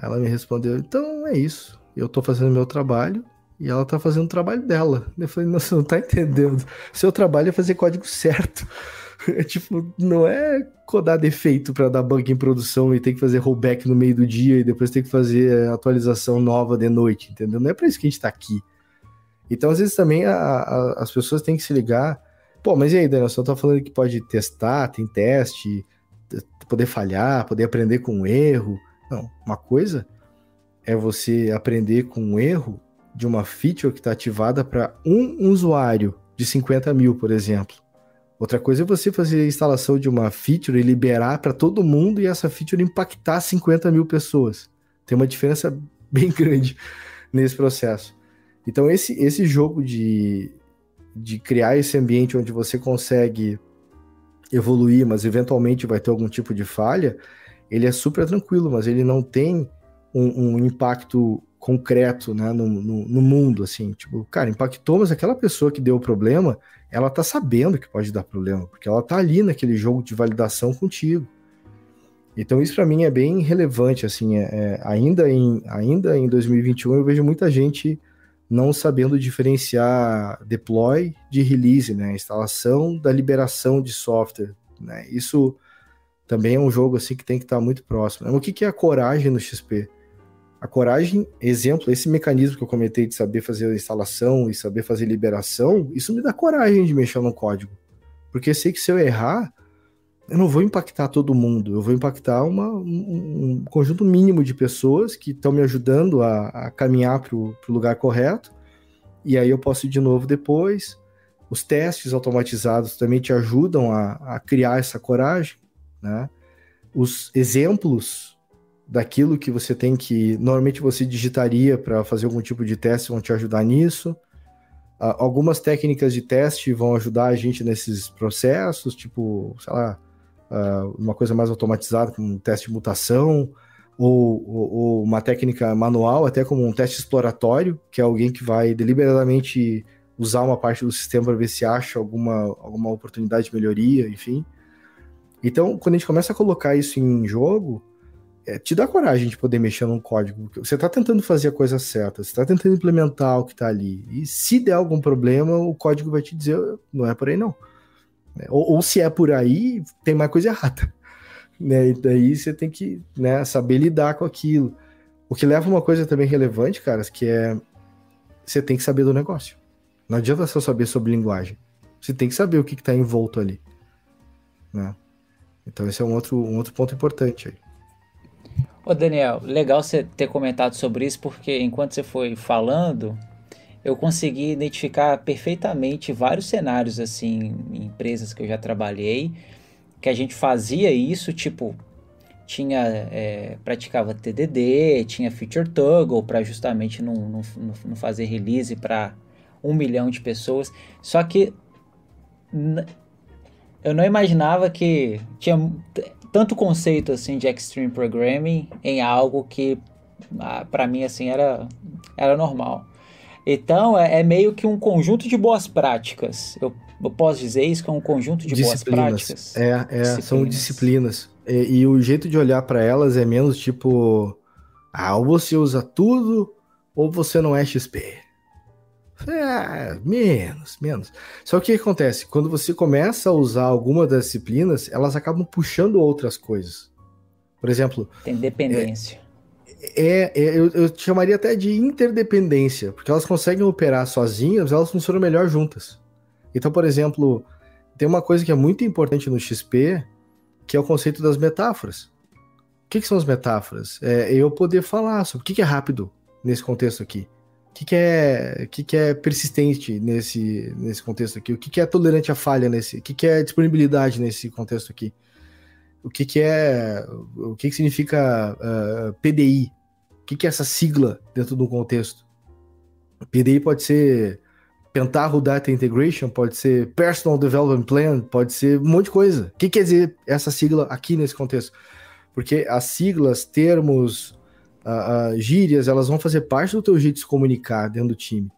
Ela me respondeu: Então é isso. Eu tô fazendo meu trabalho e ela tá fazendo o trabalho dela. Eu falei: Não, você não tá entendendo. Seu trabalho é fazer código certo. É tipo, não é codar defeito para dar bug em produção e ter que fazer rollback no meio do dia e depois ter que fazer atualização nova de noite, entendeu? Não é para isso que a gente tá aqui. Então, às vezes, também a, a, as pessoas têm que se ligar. Pô, mas e aí, Daniel? Você tá falando que pode testar, tem teste, poder falhar, poder aprender com um erro. Não, uma coisa é você aprender com um erro de uma feature que está ativada para um usuário de 50 mil, por exemplo. Outra coisa é você fazer a instalação de uma feature e liberar para todo mundo e essa feature impactar 50 mil pessoas. Tem uma diferença bem grande nesse processo. Então, esse, esse jogo de, de criar esse ambiente onde você consegue evoluir, mas eventualmente vai ter algum tipo de falha, ele é super tranquilo, mas ele não tem um, um impacto concreto né, no, no, no, mundo, assim, tipo, cara, impactou, mas aquela pessoa que deu o problema, ela tá sabendo que pode dar problema, porque ela tá ali naquele jogo de validação contigo. Então isso para mim é bem relevante, assim, é, é, ainda, em, ainda em 2021 eu vejo muita gente não sabendo diferenciar deploy de release, né, instalação da liberação de software, né, isso também é um jogo assim que tem que estar muito próximo. O que, que é a coragem no XP? A coragem, exemplo, esse mecanismo que eu comentei de saber fazer a instalação e saber fazer liberação, isso me dá coragem de mexer no código. Porque sei que se eu errar, eu não vou impactar todo mundo, eu vou impactar uma, um, um conjunto mínimo de pessoas que estão me ajudando a, a caminhar para o lugar correto, e aí eu posso ir de novo depois. Os testes automatizados também te ajudam a, a criar essa coragem, né? Os exemplos daquilo que você tem que. Normalmente você digitaria para fazer algum tipo de teste, vão te ajudar nisso. Uh, algumas técnicas de teste vão ajudar a gente nesses processos, tipo, sei lá, uh, uma coisa mais automatizada, como um teste de mutação, ou, ou, ou, uma técnica manual, até como um teste exploratório, que é alguém que vai deliberadamente usar uma parte do sistema para ver se acha alguma, alguma oportunidade de melhoria, enfim. Então, quando a gente começa a colocar isso em jogo, é, te dá coragem de poder mexer num código. Você está tentando fazer a coisa certa, você está tentando implementar o que está ali. E se der algum problema, o código vai te dizer, não é por aí não. É, ou, ou se é por aí, tem mais coisa errada. Né? E daí você tem que né, saber lidar com aquilo. O que leva uma coisa também relevante, caras, que é você tem que saber do negócio. Não adianta só saber sobre linguagem. Você tem que saber o que está envolto ali. Né? Então esse é um outro, um outro ponto importante aí. Ô Daniel, legal você ter comentado sobre isso, porque enquanto você foi falando, eu consegui identificar perfeitamente vários cenários assim em empresas que eu já trabalhei, que a gente fazia isso, tipo, tinha é, praticava TDD, tinha feature toggle para justamente não, não, não fazer release para um milhão de pessoas. Só que eu não imaginava que tinha tanto conceito assim de extreme programming em algo que ah, para mim assim era era normal. Então é, é, meio que um conjunto de boas práticas. Eu, eu, posso dizer isso que é um conjunto de boas práticas. É, é disciplinas. são disciplinas. E, e, o jeito de olhar para elas é menos tipo, ah, ou você usa tudo ou você não é XP. É, menos, menos. Só que o que acontece? Quando você começa a usar alguma das disciplinas, elas acabam puxando outras coisas. Por exemplo. Tem dependência. É, é eu, eu, chamaria até de interdependência, porque elas conseguem operar sozinhas, elas funcionam melhor juntas. Então, por exemplo, tem uma coisa que é muito importante no XP, que é o conceito das metáforas. O que, que são as metáforas? É eu poder falar sobre o que, que é rápido nesse contexto aqui. O que, que, é, que, que é persistente nesse, nesse contexto aqui? O que, que é tolerante à falha nesse? O que, que é disponibilidade nesse contexto aqui? O que, que é. O que, que significa uh, ah, PDI? O que, que é essa sigla dentro do contexto? PDI pode ser Pentaho Data Integration, pode ser Personal Development Plan, pode ser um monte de coisa. O que quer dizer essa sigla aqui nesse contexto? Porque as siglas, termos, uh, uh, gírias, elas vão fazer parte do teu jeito de se comunicar dentro do time.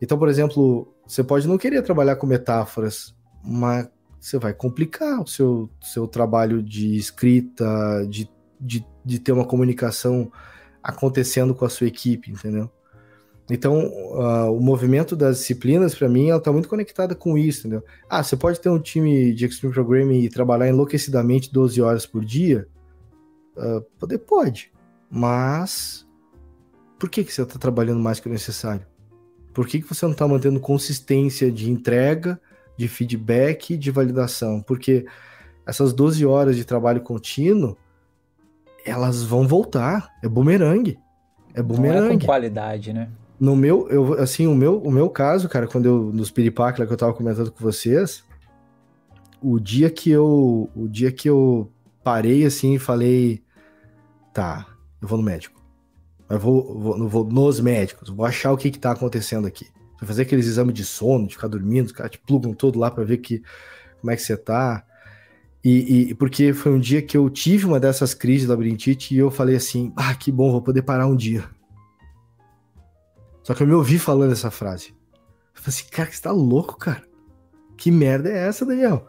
Então, por exemplo, você pode não querer trabalhar com metáforas, mas você vai complicar o seu, seu trabalho de escrita, de, de, de ter uma comunicação acontecendo com a sua equipe, entendeu? Então, uh, o movimento das disciplinas, para mim, ela está muito conectada com isso, entendeu? Ah, você pode ter um time de Extreme Programming e trabalhar enlouquecidamente 12 horas por dia? Uh, poder pode. Mas por que, que você está trabalhando mais que o necessário? Por que, que você não está mantendo consistência de entrega, de feedback, de validação? Porque essas 12 horas de trabalho contínuo, elas vão voltar. É bumerangue. É bumerangue. Não é com qualidade, né? No meu, eu, assim, o meu, o meu caso, cara, quando eu, nos piripacla que eu tava comentando com vocês, o dia que eu, o dia que eu parei, assim, e falei, tá, eu vou no médico. Eu vou, vou, vou nos médicos, vou achar o que que tá acontecendo aqui. Vou fazer aqueles exames de sono, de ficar dormindo, os caras te plugam todo lá para ver que, como é que você tá. E, e, porque foi um dia que eu tive uma dessas crises de labirintite e eu falei assim: ah, que bom, vou poder parar um dia. Só que eu me ouvi falando essa frase. Eu falei assim, cara, você tá louco, cara? Que merda é essa, Daniel?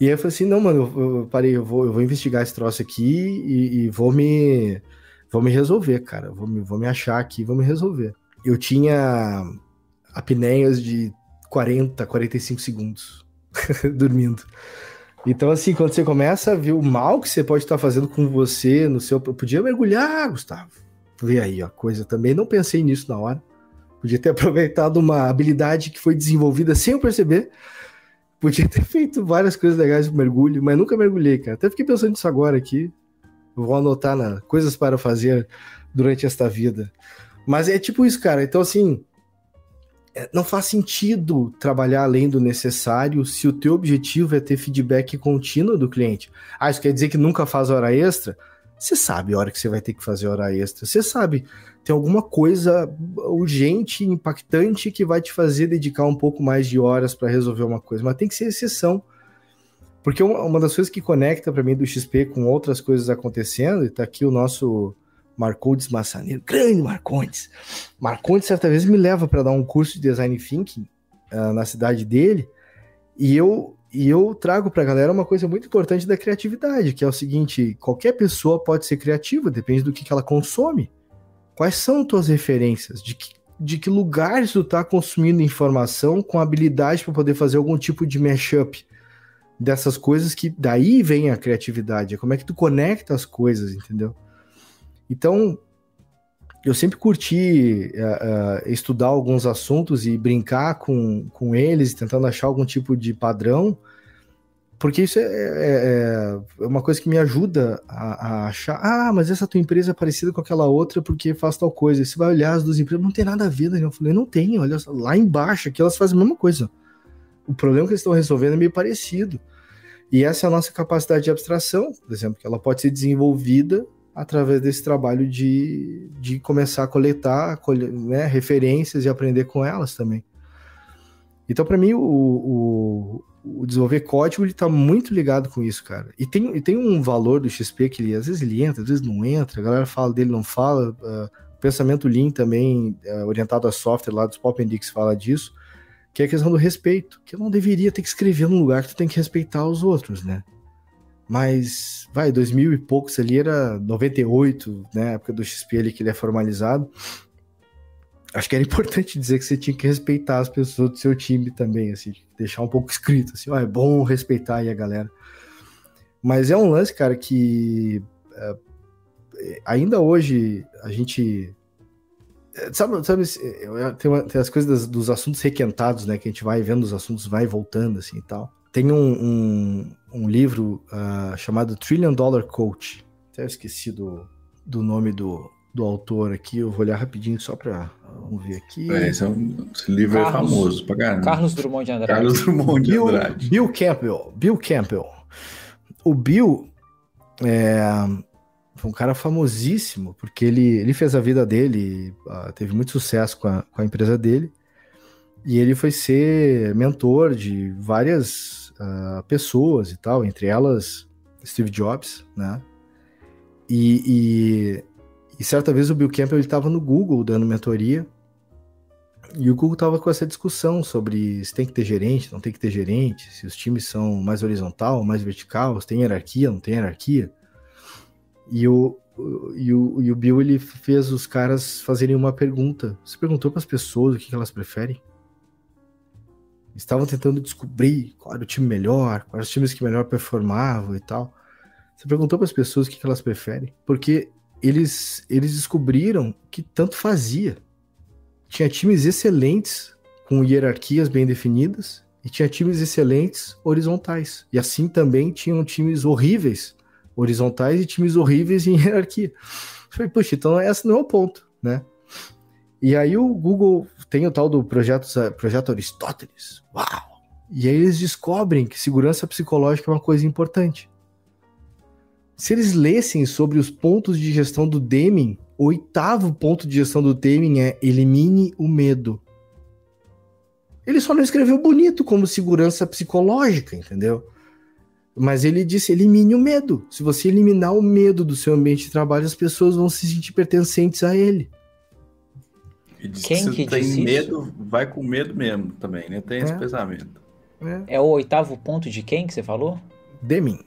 E aí eu falei assim, não, mano, eu, eu parei, eu vou, eu vou investigar esse troço aqui e, e, vou me vou me resolver, cara. Vou me, vou me achar aqui, vou me resolver. Eu tinha apneias de 40, 45 segundos dormindo. Então, assim, quando você começa a ver o mal que você pode estar fazendo com você no seu. Eu podia mergulhar, Gustavo. Vê aí, ó, coisa também. Não pensei nisso na hora. Podia ter aproveitado uma habilidade que foi desenvolvida sem eu perceber. Podia ter feito várias coisas legais de mergulho, mas nunca mergulhei, cara. Até fiquei pensando nisso agora aqui. vou anotar na coisas para fazer durante esta vida. Mas é tipo isso, cara. Então, assim, não faz sentido trabalhar além do necessário se o teu objetivo é ter feedback contínuo do cliente. Ah, isso quer dizer que nunca faz hora extra? Você sabe a hora que você vai ter que fazer hora extra. Você sabe, tem alguma coisa urgente, impactante que vai te fazer dedicar um pouco mais de horas para resolver uma coisa, mas tem que ser exceção. Porque uma das coisas que conecta para mim do XP com outras coisas acontecendo, e tá aqui o nosso Marcondes Massaneiro, grande Marcondes. Marcondes certa vez me leva para dar um curso de design thinking uh, na cidade dele, e eu e eu trago para a galera uma coisa muito importante da criatividade, que é o seguinte: qualquer pessoa pode ser criativa, depende do que, que ela consome. Quais são tuas referências? De que, de que lugares tu tá consumindo informação com habilidade para poder fazer algum tipo de mashup dessas coisas que daí vem a criatividade. É como é que tu conecta as coisas, entendeu? Então, eu sempre curti uh, uh, estudar alguns assuntos e brincar com, com eles, tentando achar algum tipo de padrão, porque isso é, é, é uma coisa que me ajuda a, a, achar, ah, mas essa tua empresa é parecida com aquela outra porque faz tal coisa. Você vai olhar as duas empresas, não tem nada a ver, Daniel. Eu falei, não tem, olha lá embaixo, aqui elas fazem a mesma coisa. O problema que eles estão resolvendo é meio parecido. E essa é a nossa capacidade de abstração, por exemplo, que ela pode ser desenvolvida através desse trabalho de, de começar a coletar né, referências e aprender com elas também. Então, para mim, o, o, o, desenvolver código ele está muito ligado com isso, cara. E tem, e tem um valor do XP que ele, às vezes ele entra, às vezes não entra, a galera fala dele, não fala. Uh, pensamento Lean também, uh, orientado a software lá dos Pop Index, fala disso, que é a questão do respeito, que eu não deveria ter que escrever num lugar que tu tem que respeitar os outros, né? Mas, vai, 2000 e poucos ali era 98, né? Época do XP ali que ele é formalizado. Acho que era importante dizer que você tinha que respeitar as pessoas do seu time também, assim, deixar um pouco escrito, assim, ó, é bom respeitar aí a galera. Mas é um lance, cara, que é, ainda hoje a gente. É, sabe, sabe tem, uma, tem as coisas das, dos assuntos requentados, né? Que a gente vai vendo os assuntos, vai voltando, assim e tal. Tem um, um, um livro uh, chamado Trillion Dollar Coach. Até eu esqueci do, do nome do, do autor aqui. Eu vou olhar rapidinho só para vamos ver aqui. É, esse, é um, esse, livro é Carlos, é famoso pra caramba. Carlos Drummond de Andrade. Carlos Drummond de Bill, Andrade. Bill Campbell. Bill Campbell. O Bill é um cara famosíssimo, porque ele, ele fez a vida dele, uh, teve muito sucesso com a, com a empresa dele. E ele foi ser mentor de várias uh, pessoas e tal, entre elas Steve Jobs, né? E, e, e certa vez o Bill Campbell estava no Google dando mentoria e o Google estava com essa discussão sobre se tem que ter gerente, não tem que ter gerente, se os times são mais horizontal, mais vertical, se tem hierarquia, não tem hierarquia. E o, e o, e o Bill ele fez os caras fazerem uma pergunta. Você perguntou para as pessoas o que elas preferem? Estavam tentando descobrir qual era o time melhor, quais os times que melhor performavam e tal. Você perguntou para as pessoas o que, elas preferem, porque eles, eles descobriram que tanto fazia. Tinha times excelentes com hierarquias bem definidas e tinha times excelentes horizontais. E assim também tinham times horríveis horizontais e times horríveis em hierarquia. Eu falei, puxa, então esse não é o ponto, né? E aí o Google tem o tal do projeto, projeto Aristóteles. Uau! E aí eles descobrem que segurança psicológica é uma coisa importante. Se eles lessem sobre os pontos de gestão do Deming, o oitavo ponto de gestão do Deming é elimine o medo. Ele só não escreveu bonito como segurança psicológica, entendeu? Mas ele disse: elimine o medo. Se você eliminar o medo do seu ambiente de trabalho, as pessoas vão se sentir pertencentes a ele. E diz Quem que, que tem medo, isso? vai com medo mesmo também, né? Tem é. esse pensamento. É. é. o oitavo ponto de quem que você falou? Deming.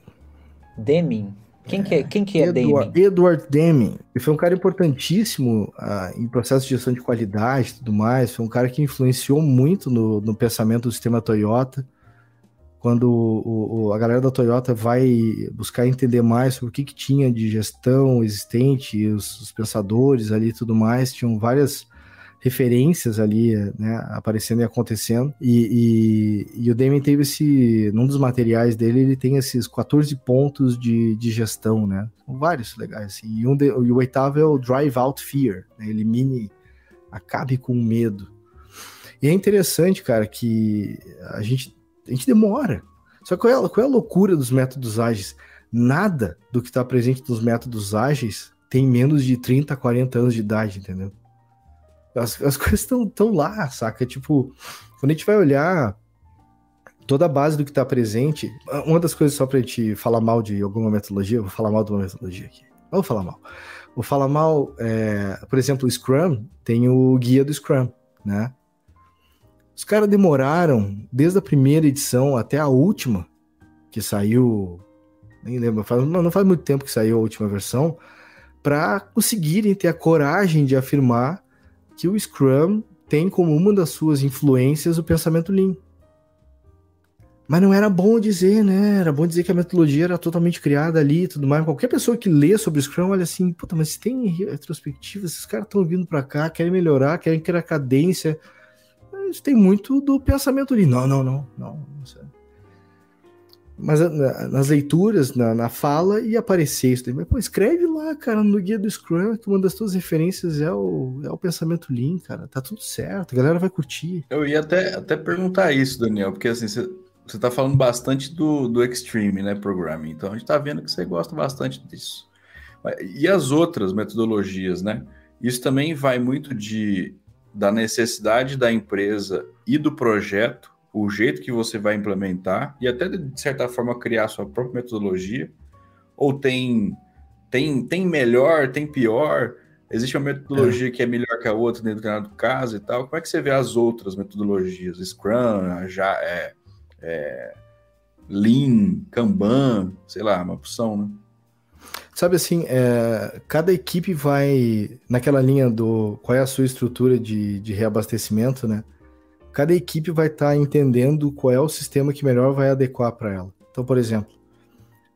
Deming. Quem, que é, quem que é Edward, Deming? Edward Deming. Ele foi um cara importantíssimo ah, em processo de gestão de qualidade e tudo mais. Foi um cara que influenciou muito no, no pensamento do sistema Toyota quando o, o, a galera da Toyota vai buscar entender mais sobre o que, que tinha de gestão existente, os, os pensadores ali e tudo mais, tinham várias referências ali, né, aparecendo e acontecendo. E, e, e, o Damien teve esse, num dos materiais dele, ele tem esses 14 pontos de, de gestão, né? São vários legais, assim. E, um de, e o oitavo é o Drive Out Fear, né? elimine, acabe com o medo. E é interessante, cara, que a gente a gente demora. Só que qual é, qual é a loucura dos métodos ágeis? Nada do que está presente nos métodos ágeis tem menos de 30, 40 anos de idade, entendeu? As, as coisas estão tão lá, saca? Tipo, quando a gente vai olhar toda a base do que está presente, uma das coisas só pra gente falar mal de alguma metodologia, vou falar mal de uma metodologia aqui. Vou falar mal. Vou falar mal, é, por exemplo, o Scrum tem o guia do Scrum, né? Os caras demoraram desde a primeira edição até a última, que saiu. Nem lembro, faz, não faz muito tempo que saiu a última versão, para conseguirem ter a coragem de afirmar que o Scrum tem como uma das suas influências o pensamento Lean. Mas não era bom dizer, né? Era bom dizer que a metodologia era totalmente criada ali e tudo mais. Qualquer pessoa que lê sobre o Scrum olha assim, puta, mas tem retrospectiva, esses caras estão vindo para cá, querem melhorar, querem criar cadência isso tem muito do pensamento ali. Não, não, não, não. não Mas nas leituras, na, na, fala, ia aparecer isso. Mas, pô, escreve lá, cara, no guia do Scrum, que uma das tuas referências é o, é o pensamento Lean, cara. Tá tudo certo, a galera vai curtir. Eu ia até, até perguntar isso, Daniel, porque assim, você, você tá falando bastante do, do Extreme, né, Programming. Então a gente tá vendo que você gosta bastante disso. E as outras metodologias, né? Isso também vai muito de da necessidade da empresa e do projeto, o jeito que você vai implementar e até de certa forma criar sua própria metodologia? Ou tem tem tem melhor, tem pior? Existe uma metodologia é. que é melhor que a outra dentro do caso e tal? Como é que você vê as outras metodologias? Scrum, já é, é Lean, Kanban, sei lá, uma opção, né? Sabe assim, é, cada equipe vai naquela linha do qual é a sua estrutura de, de reabastecimento, né? Cada equipe vai estar tá entendendo qual é o sistema que melhor vai adequar para ela. Então, por exemplo,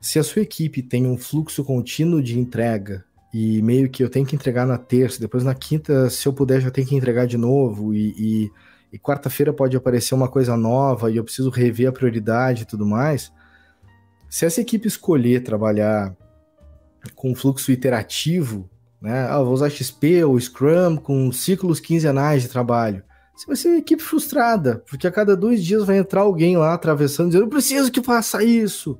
se a sua equipe tem um fluxo contínuo de entrega e meio que eu tenho que entregar na terça, depois na quinta, se eu puder, já tenho que entregar de novo e, e, e quarta-feira pode aparecer uma coisa nova e eu preciso rever a prioridade e tudo mais. Se essa equipe escolher trabalhar com fluxo iterativo, né? Ah, vou usar XP ou Scrum com ciclos quinzenais de trabalho. Você vai ser uma equipe frustrada, porque a cada dois dias vai entrar alguém lá atravessando, dizendo: Eu preciso que faça isso.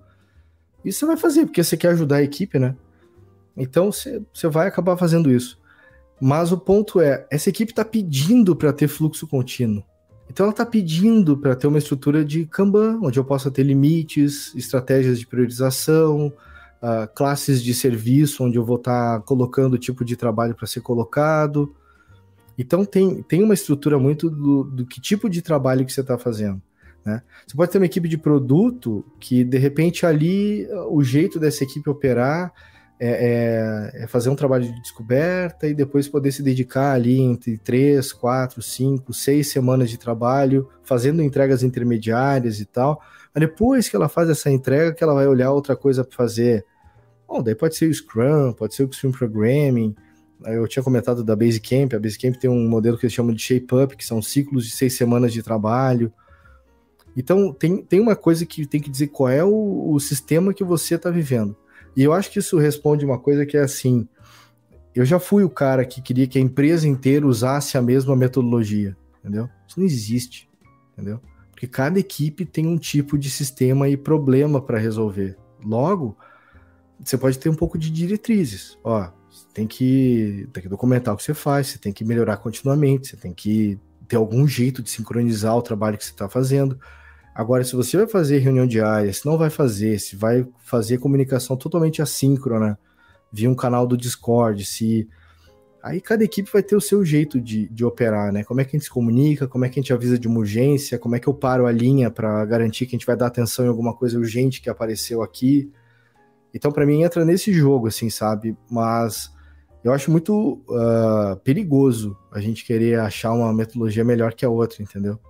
Isso você vai fazer, porque você quer ajudar a equipe, né? Então você, você vai acabar fazendo isso. Mas o ponto é: essa equipe está pedindo para ter fluxo contínuo. Então ela está pedindo para ter uma estrutura de Kanban, onde eu possa ter limites, estratégias de priorização, uh, classes de serviço onde eu vou estar tá colocando o tipo de trabalho para ser colocado. Então tem, tem uma estrutura muito do, do que tipo de trabalho que você está fazendo. Né? Você pode ter uma equipe de produto que de repente ali o jeito dessa equipe operar é, é, é, fazer um trabalho de descoberta e depois poder se dedicar ali entre três, quatro, cinco, seis semanas de trabalho, fazendo entregas intermediárias e tal. Mas depois que ela faz essa entrega, que ela vai olhar outra coisa para fazer Bom, daí pode ser o Scrum, pode ser o Extreme Programming. Eu tinha comentado da Basecamp. A Basecamp tem um modelo que eles chamam de Shape Up, que são ciclos de seis semanas de trabalho. Então, tem, tem uma coisa que tem que dizer qual é o, o sistema que você está vivendo. E eu acho que isso responde uma coisa que é assim: eu já fui o cara que queria que a empresa inteira usasse a mesma metodologia, entendeu? Isso não existe, entendeu? Porque cada equipe tem um tipo de sistema e problema para resolver. Logo, você pode ter um pouco de diretrizes. Ó, tem que, tem que documentar o que você faz, você tem que melhorar continuamente, você tem que ter algum jeito de sincronizar o trabalho que você está fazendo. Agora, se você vai fazer reunião diária, se não vai fazer, se vai fazer comunicação totalmente assíncrona via um canal do Discord, se. Aí cada equipe vai ter o seu jeito de, de operar, né? Como é que a gente se comunica, como é que a gente avisa de uma urgência, como é que eu paro a linha para garantir que a gente vai dar atenção em alguma coisa urgente que apareceu aqui. Então, para mim, entra nesse jogo, assim, sabe? Mas eu acho muito uh, perigoso a gente querer achar uma metodologia melhor que a outra, entendeu?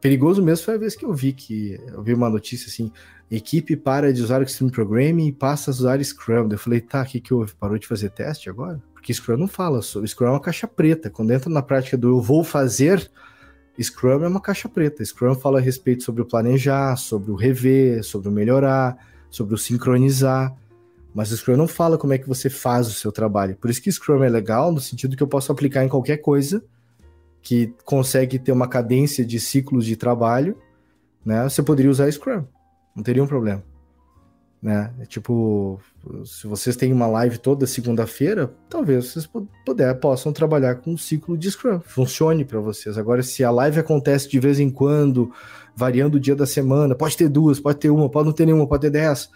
perigoso mesmo foi a vez que eu vi que eu vi uma notícia assim: equipe para de usar o Extreme Programming e passa a usar Scrum. Eu falei, tá, o que, que houve? Parou de fazer teste agora? Porque Scrum não fala. Scrum é uma caixa preta. Quando entra na prática do eu vou fazer, Scrum é uma caixa preta. Scrum fala a respeito sobre o planejar, sobre o rever, sobre o melhorar, sobre o sincronizar. Mas o Scrum não fala como é que você faz o seu trabalho. Por isso que Scrum é legal, no sentido que eu posso aplicar em qualquer coisa que consegue ter uma cadência de ciclos de trabalho, né? Você poderia usar Scrum, não teria um problema, né? É tipo, se vocês têm uma live toda segunda-feira, talvez vocês puder, possam trabalhar com um ciclo de Scrum, funcione para vocês. Agora, se a live acontece de vez em quando, variando o dia da semana, pode ter duas, pode ter uma, pode não ter nenhuma, pode ter dez.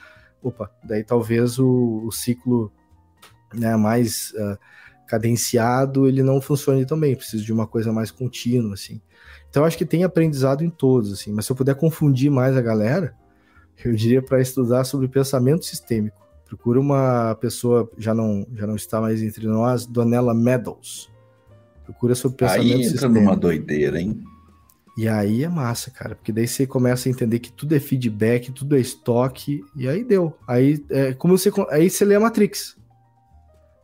Opa, daí talvez o, o ciclo né, mais uh, cadenciado, ele não funcione também, precisa de uma coisa mais contínua, assim. Então, acho que tem aprendizado em todos, assim, mas se eu puder confundir mais a galera, eu diria para estudar sobre pensamento sistêmico. Procura uma pessoa, já não, já não está mais entre nós, Donella Meadows. Procura sobre pensamento aí entra sistêmico. numa doideira, hein? E aí é massa, cara, porque daí você começa a entender que tudo é feedback, tudo é estoque, e aí deu. Aí é como você aí você lê a Matrix.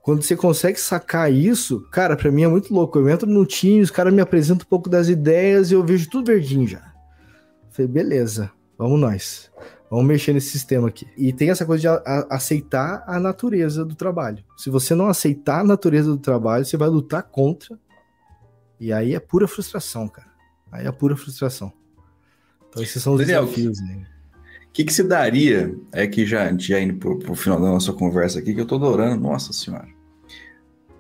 Quando você consegue sacar isso, cara, para mim é muito louco. Eu entro no time, os caras me apresentam um pouco das ideias e eu vejo tudo verdinho já. Falei, beleza, vamos nós. Vamos mexer nesse sistema aqui. E tem essa coisa de a, a, aceitar a natureza do trabalho. Se você não aceitar a natureza do trabalho, você vai lutar contra. E aí é pura frustração, cara. Aí é pura frustração. Então esses são os Daniel, desafios, né? O que, que se daria, é que já, já indo pro, pro final da nossa conversa aqui, que eu tô adorando, nossa senhora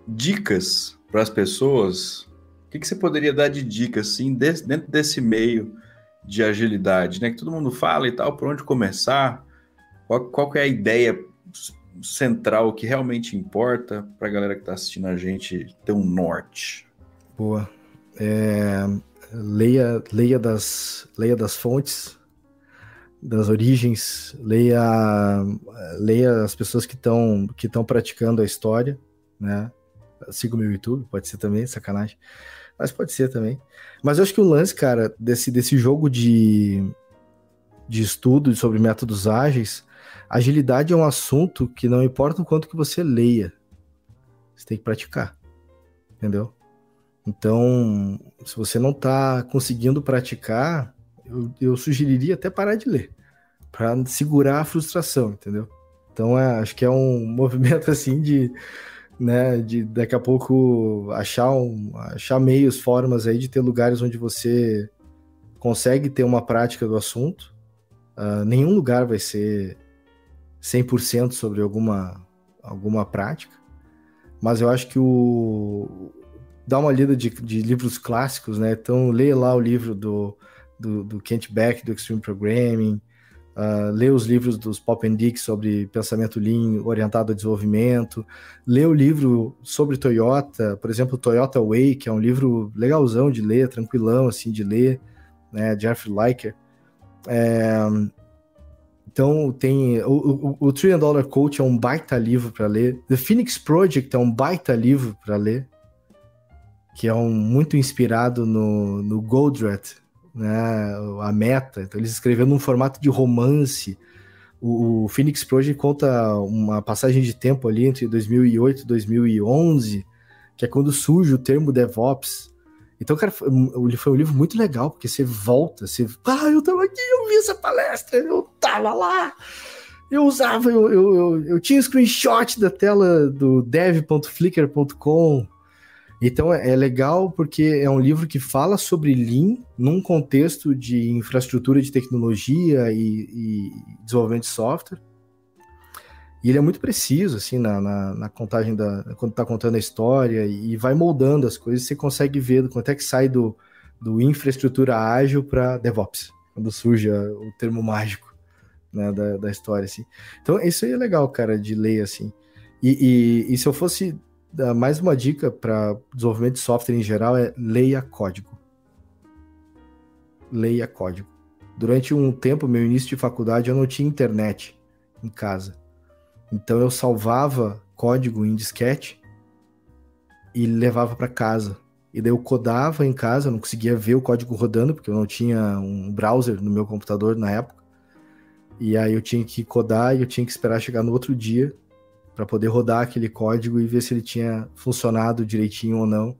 dicas para as pessoas, o que, que, você poderia dar de dicas assim, desse, dentro desse meio de agilidade, né? Que todo mundo fala e tal, por onde começar? Qual, qual é a ideia central que realmente importa para a galera que está assistindo a gente ter um norte? Boa. É, leia, leia, das, leia das fontes, das origens, leia, leia as pessoas que estão que praticando a história, né? siga o meu YouTube, pode ser também, sacanagem. Mas pode ser também. Mas eu acho que o lance, cara, desse, desse jogo de, de estudo sobre métodos ágeis, agilidade é um assunto que não importa o quanto que você leia, você tem que praticar. Entendeu? Então, se você não está conseguindo praticar, eu, eu, sugeriria até parar de ler, para segurar a frustração, entendeu? Então, é, acho que é um movimento assim de né? De daqui a pouco achar, um, achar meios, formas aí de ter lugares onde você consegue ter uma prática do assunto. Uh, nenhum lugar vai ser 100% sobre alguma, alguma prática, mas eu acho que o. Dá uma lida de, de livros clássicos, né? Então, leia lá o livro do, do, do Kent Beck, do Extreme Programming, Uh, ler os livros dos Pop and Dick sobre pensamento Lean orientado a desenvolvimento, ler o livro sobre Toyota, por exemplo, Toyota Way, que é um livro legalzão de ler, tranquilão assim de ler, né, Jeffrey Liker. É, então tem o, o, o Trillion Dollar Coach é um baita livro para ler, The Phoenix Project é um baita livro para ler, que é um muito inspirado no, no Goldratt, né, a meta. Então eles escreveram num formato de romance. O, o, Phoenix Project conta uma passagem de tempo ali entre 2008 e 2011, que é quando surge o termo DevOps. Então, cara, foi, foi um livro muito legal, porque você volta, você. Ah, eu tava aqui, eu vi essa palestra, eu tava lá. Eu usava, eu, eu, eu, eu tinha um screenshot da tela do dev.flickr.com então é, é legal porque é um livro que fala sobre Lean num contexto de infraestrutura de tecnologia e, e desenvolvimento de software. E ele é muito preciso, assim, na, na, na contagem da. quando está contando a história e vai moldando as coisas, você consegue ver quanto é que sai do, do infraestrutura ágil para DevOps. quando surge o termo mágico né, da, da história, assim. Então, isso aí é legal, cara, de ler, assim. E, e, e se eu fosse mais uma dica para desenvolvimento de software em geral, é leia código. Leia código. Durante um tempo, meu início de faculdade, eu não tinha internet em casa. Então, eu salvava código em disquete e levava para casa. E daí eu codava em casa, não conseguia ver o código rodando, porque eu não tinha um browser no meu computador na época. E aí eu tinha que codar e eu tinha que esperar chegar no outro dia para poder rodar aquele código e ver se ele tinha funcionado direitinho ou não.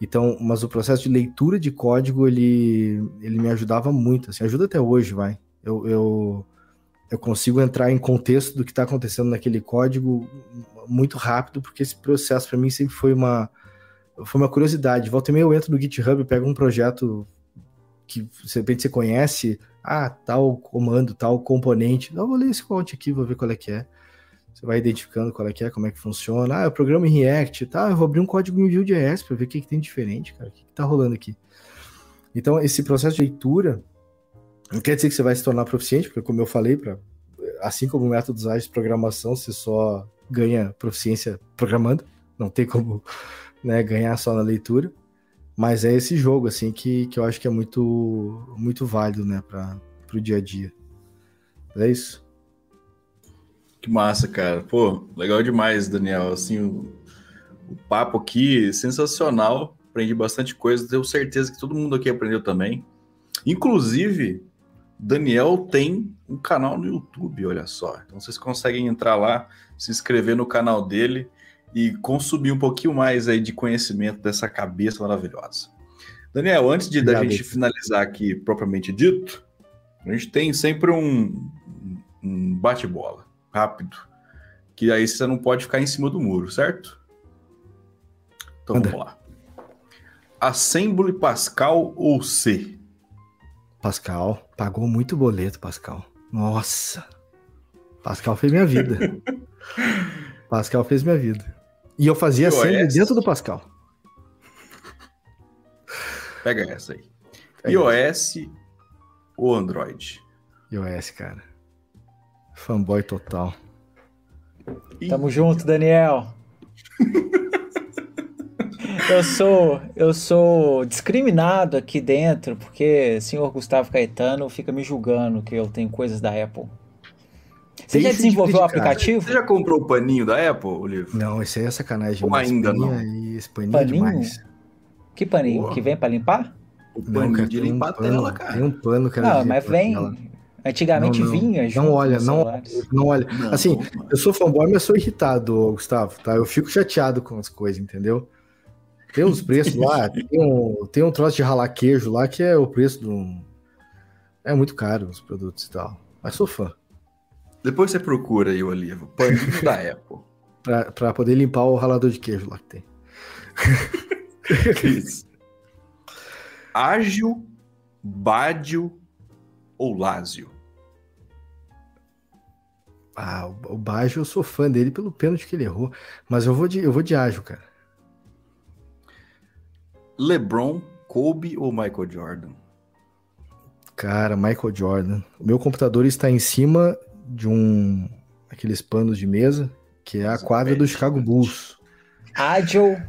Então, mas o processo de leitura de código, ele, ele me ajudava muito, assim, ajuda até hoje, vai. Eu, eu, eu consigo entrar em contexto do que está acontecendo naquele código muito rápido, porque esse processo para mim sempre foi uma, foi uma curiosidade. Volta e meia eu entro no GitHub, pego um projeto que de repente você conhece, ah, tal comando, tal componente. Eu vou ler esse código aqui, vou ver qual é que é. Você vai identificando qual é que é, como é que funciona. Ah, eu programa em React, tá? Eu vou abrir um código em Vue.js para ver o que, que tem diferente, cara. O que, que tá rolando aqui. Então, esse processo de leitura não quer dizer que você vai se tornar proficiente, porque como eu falei, pra, assim como métodos ágeis de programação, você só ganha proficiência programando, não tem como né, ganhar só na leitura. Mas é esse jogo, assim, que, que eu acho que é muito, muito válido, né, para o dia a dia. É isso. Que massa, cara. Pô, legal demais, Daniel. Assim, o, o papo aqui sensacional. Aprendi bastante coisa. Tenho certeza que todo mundo aqui aprendeu também. Inclusive, Daniel tem um canal no YouTube, olha só. Então vocês conseguem entrar lá, se inscrever no canal dele e consumir um pouquinho mais aí de conhecimento dessa cabeça maravilhosa. Daniel, antes de da gente finalizar aqui propriamente dito, a gente tem sempre um, um bate-bola rápido, que aí você não pode ficar em cima do muro, certo? Então vamos lá. Assembly Pascal ou C? Pascal. Pagou muito boleto, Pascal. Nossa. Pascal fez minha vida. Pascal fez minha vida. E eu fazia sempre dentro do Pascal. Pega essa aí. Pega iOS essa. ou Android? iOS, cara. Fanboy total. Tamo junto, Daniel. eu sou eu sou discriminado aqui dentro porque o senhor Gustavo Caetano fica me julgando que eu tenho coisas da Apple. Você já desenvolveu o aplicativo? Você já comprou o paninho da Apple, Olívio? Não, isso aí é sacanagem. Ou ainda não? Aí, esse paninho, é paninho? É demais. Que paninho? Boa. Que vem pra limpar? O paninho não, cara, de limpar um a tela, cara. Tem um pano, cara. Não, mas vem... Antigamente não, não, vinha Não olha, não, não olha. Não, assim, eu sou fanboy, mas sou irritado, Gustavo, tá? Eu fico chateado com as coisas, entendeu? Tem uns preços lá, tem um, tem um troço de ralar queijo lá que é o preço de um... É muito caro os produtos e tal. Mas sou fã. Depois você procura aí o Olivo. Paninho da Apple. Pra, pra poder limpar o ralador de queijo lá que tem. Isso. Ágil, Bádio ou Lázio? Ah, o Baggio eu sou fã dele pelo pênalti que ele errou. Mas eu vou de, eu vou de ágil, cara. LeBron, Kobe ou Michael Jordan? Cara, Michael Jordan. O meu computador está em cima de um aqueles panos de mesa, que é a quadra do Chicago Bulls. Agile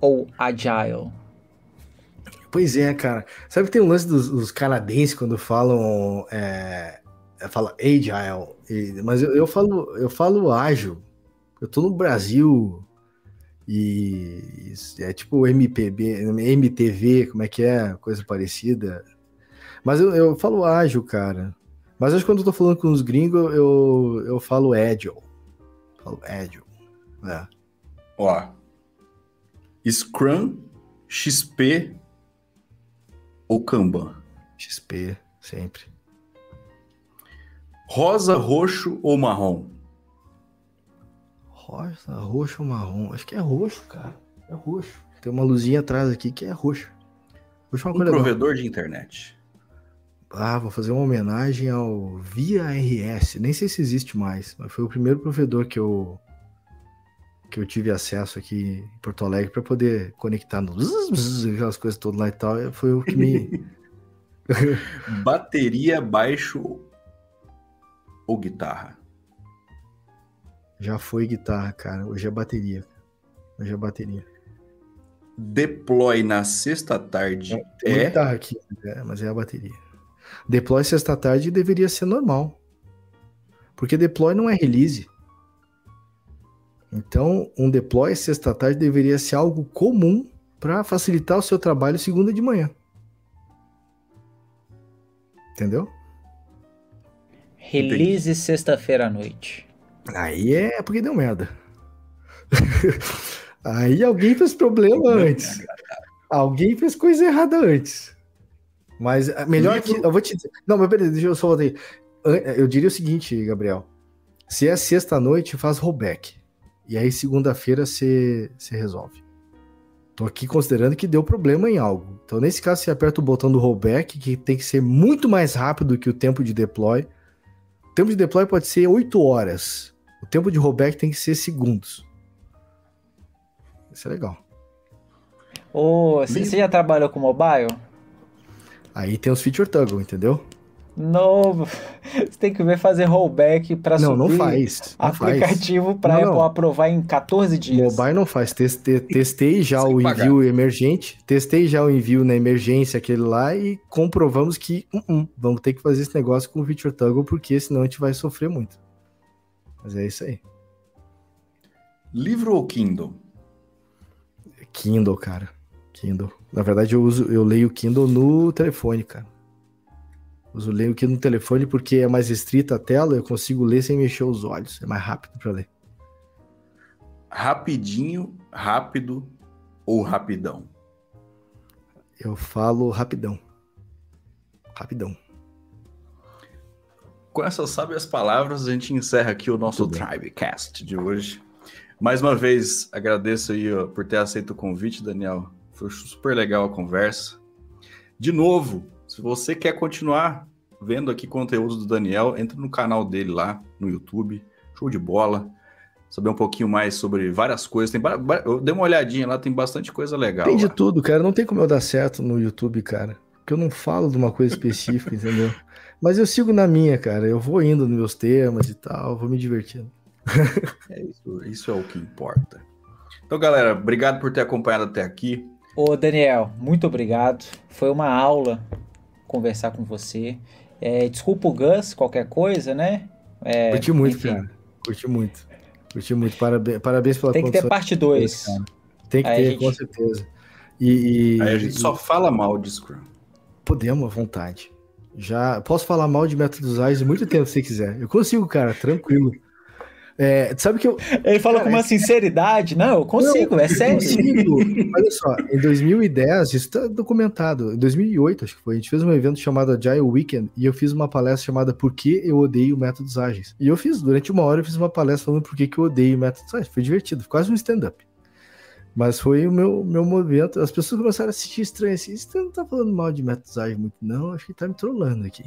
ou Agile? Pois é, cara. Sabe que tem um lance dos, dos canadenses quando falam é, é fala agile, e, mas eu, eu, falo eu falo ágil. Eu tô no Brasil e é tipo MPB, MTV, como é que é, coisa parecida. Mas eu, eu falo ágil, cara. Mas acho que quando eu tô falando com os gringos, eu, eu falo Agile. Falo Agile. É. Ó. Scrum, XP ou Kanban? XP, sempre. Rosa, roxo ou marrom? Rosa, roxo ou marrom? Acho que é roxo, cara. É roxo. Tem uma luzinha atrás aqui que é roxo. roxo é um provedor legal. de internet. Ah, vou fazer uma homenagem ao Via RS. Nem sei se existe mais, mas foi o primeiro provedor que eu que eu tive acesso aqui em Porto Alegre para poder conectar no aquelas coisas todas lá e tal. Foi o que me Bateria, baixo ou guitarra? Já foi guitarra, cara. Hoje é bateria. Hoje é bateria. Deploy na sexta tarde Tem é. guitarra aqui, é, mas é a bateria. Deploy sexta tarde deveria ser normal. Porque deploy não é release. Então, um deploy sexta tarde deveria ser algo comum para facilitar o seu trabalho segunda de manhã. Entendeu? Release sexta-feira à noite. Aí é porque deu merda. Aí alguém fez problema antes. Alguém fez coisa errada antes. Mas é melhor que. Eu vou te dizer. Não, mas peraí, deixa eu só voltar aí. An- Eu diria o seguinte, Gabriel. Se é sexta-noite, faz rollback. E aí, segunda-feira, você você resolve. Tô aqui considerando que deu problema em algo. Então, nesse caso, você aperta o botão do rollback, que tem que ser muito mais rápido que o tempo de deploy. O tempo de deploy pode ser 8 horas. O tempo de rollback tem que ser segundos. Isso é legal. Ô, você já trabalhou com mobile? Aí tem os feature toggle, entendeu? Não, você tem que ver fazer rollback para subir não faz. Não faz. aplicativo para Apple não. aprovar em 14 dias. Mobile não faz. Teste- testei já Sem o pagar. envio emergente. Testei já o envio na emergência, aquele lá, e comprovamos que uh, uh, vamos ter que fazer esse negócio com o feature toggle, porque senão a gente vai sofrer muito. Mas é isso aí. Livro ou Kindle? Kindle, cara. Kindle. Na verdade, eu uso, eu leio Kindle no telefone, cara. Uso leio Kindle no telefone porque é mais restrita a tela, eu consigo ler sem mexer os olhos. É mais rápido para ler. Rapidinho, rápido ou rapidão? Eu falo rapidão. Rapidão. Com essas sábias palavras, a gente encerra aqui o nosso. Tribecast de hoje. Mais uma vez, agradeço aí ó, por ter aceito o convite, Daniel. Foi super legal a conversa. De novo, se você quer continuar vendo aqui conteúdo do Daniel, entra no canal dele lá no YouTube. Show de bola. Saber um pouquinho mais sobre várias coisas. Tem eu dei uma olhadinha lá, tem bastante coisa legal. Tem de lá. tudo, cara. Não tem como eu dar certo no YouTube, cara. Porque eu não falo de uma coisa específica, entendeu? Mas eu sigo na minha, cara. Eu vou indo nos meus temas e tal, vou me divertindo. É isso, isso é o que importa. Então, galera, obrigado por ter acompanhado até aqui. Ô, Daniel, muito obrigado. Foi uma aula conversar com você. É, desculpa o Gus, qualquer coisa, né? É, Curti muito, enfim, cara. Curti muito. Curti muito. Parabéns, parabéns pela Tem que ter parte 2. cara. Tem que Aí ter, gente- com certeza. E, e- Aí a gente e só fala mal de Scrum. podemos à vontade. Já posso falar mal de métodos ágeis muito tempo se quiser. Eu consigo, cara, tranquilo. É, sabe que eu, Ele falou Cara, com uma sinceridade. Não, eu consigo, é Eu sério. consigo. Olha só, em 2010, isso está documentado. Em 2008, acho que foi, a gente fez um evento chamado Agile Weekend e eu fiz uma palestra chamada Por que eu odeio métodos ágeis. E eu fiz, durante uma hora, eu fiz uma palestra falando por que, que eu odeio métodos ágeis. Foi divertido, quase um stand-up. Mas foi o meu, meu movimento. As pessoas começaram a assistir estranho assim. Você não tá falando mal de métodos ágeis muito, não. Acho que tá me trollando aqui.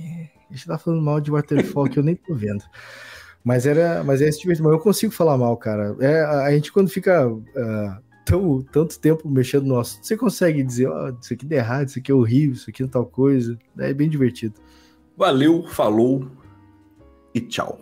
A gente tá falando mal de waterfall que eu nem tô vendo. Mas era, mas é esse tipo de mas eu consigo falar mal, cara. É, a, gente quando fica ah, tão, tanto tempo mexendo no assunto, você consegue dizer, ó, isso aqui dá errado, isso aqui é horrível, isso aqui é tal coisa. É bem divertido. Valeu, falou e tchau.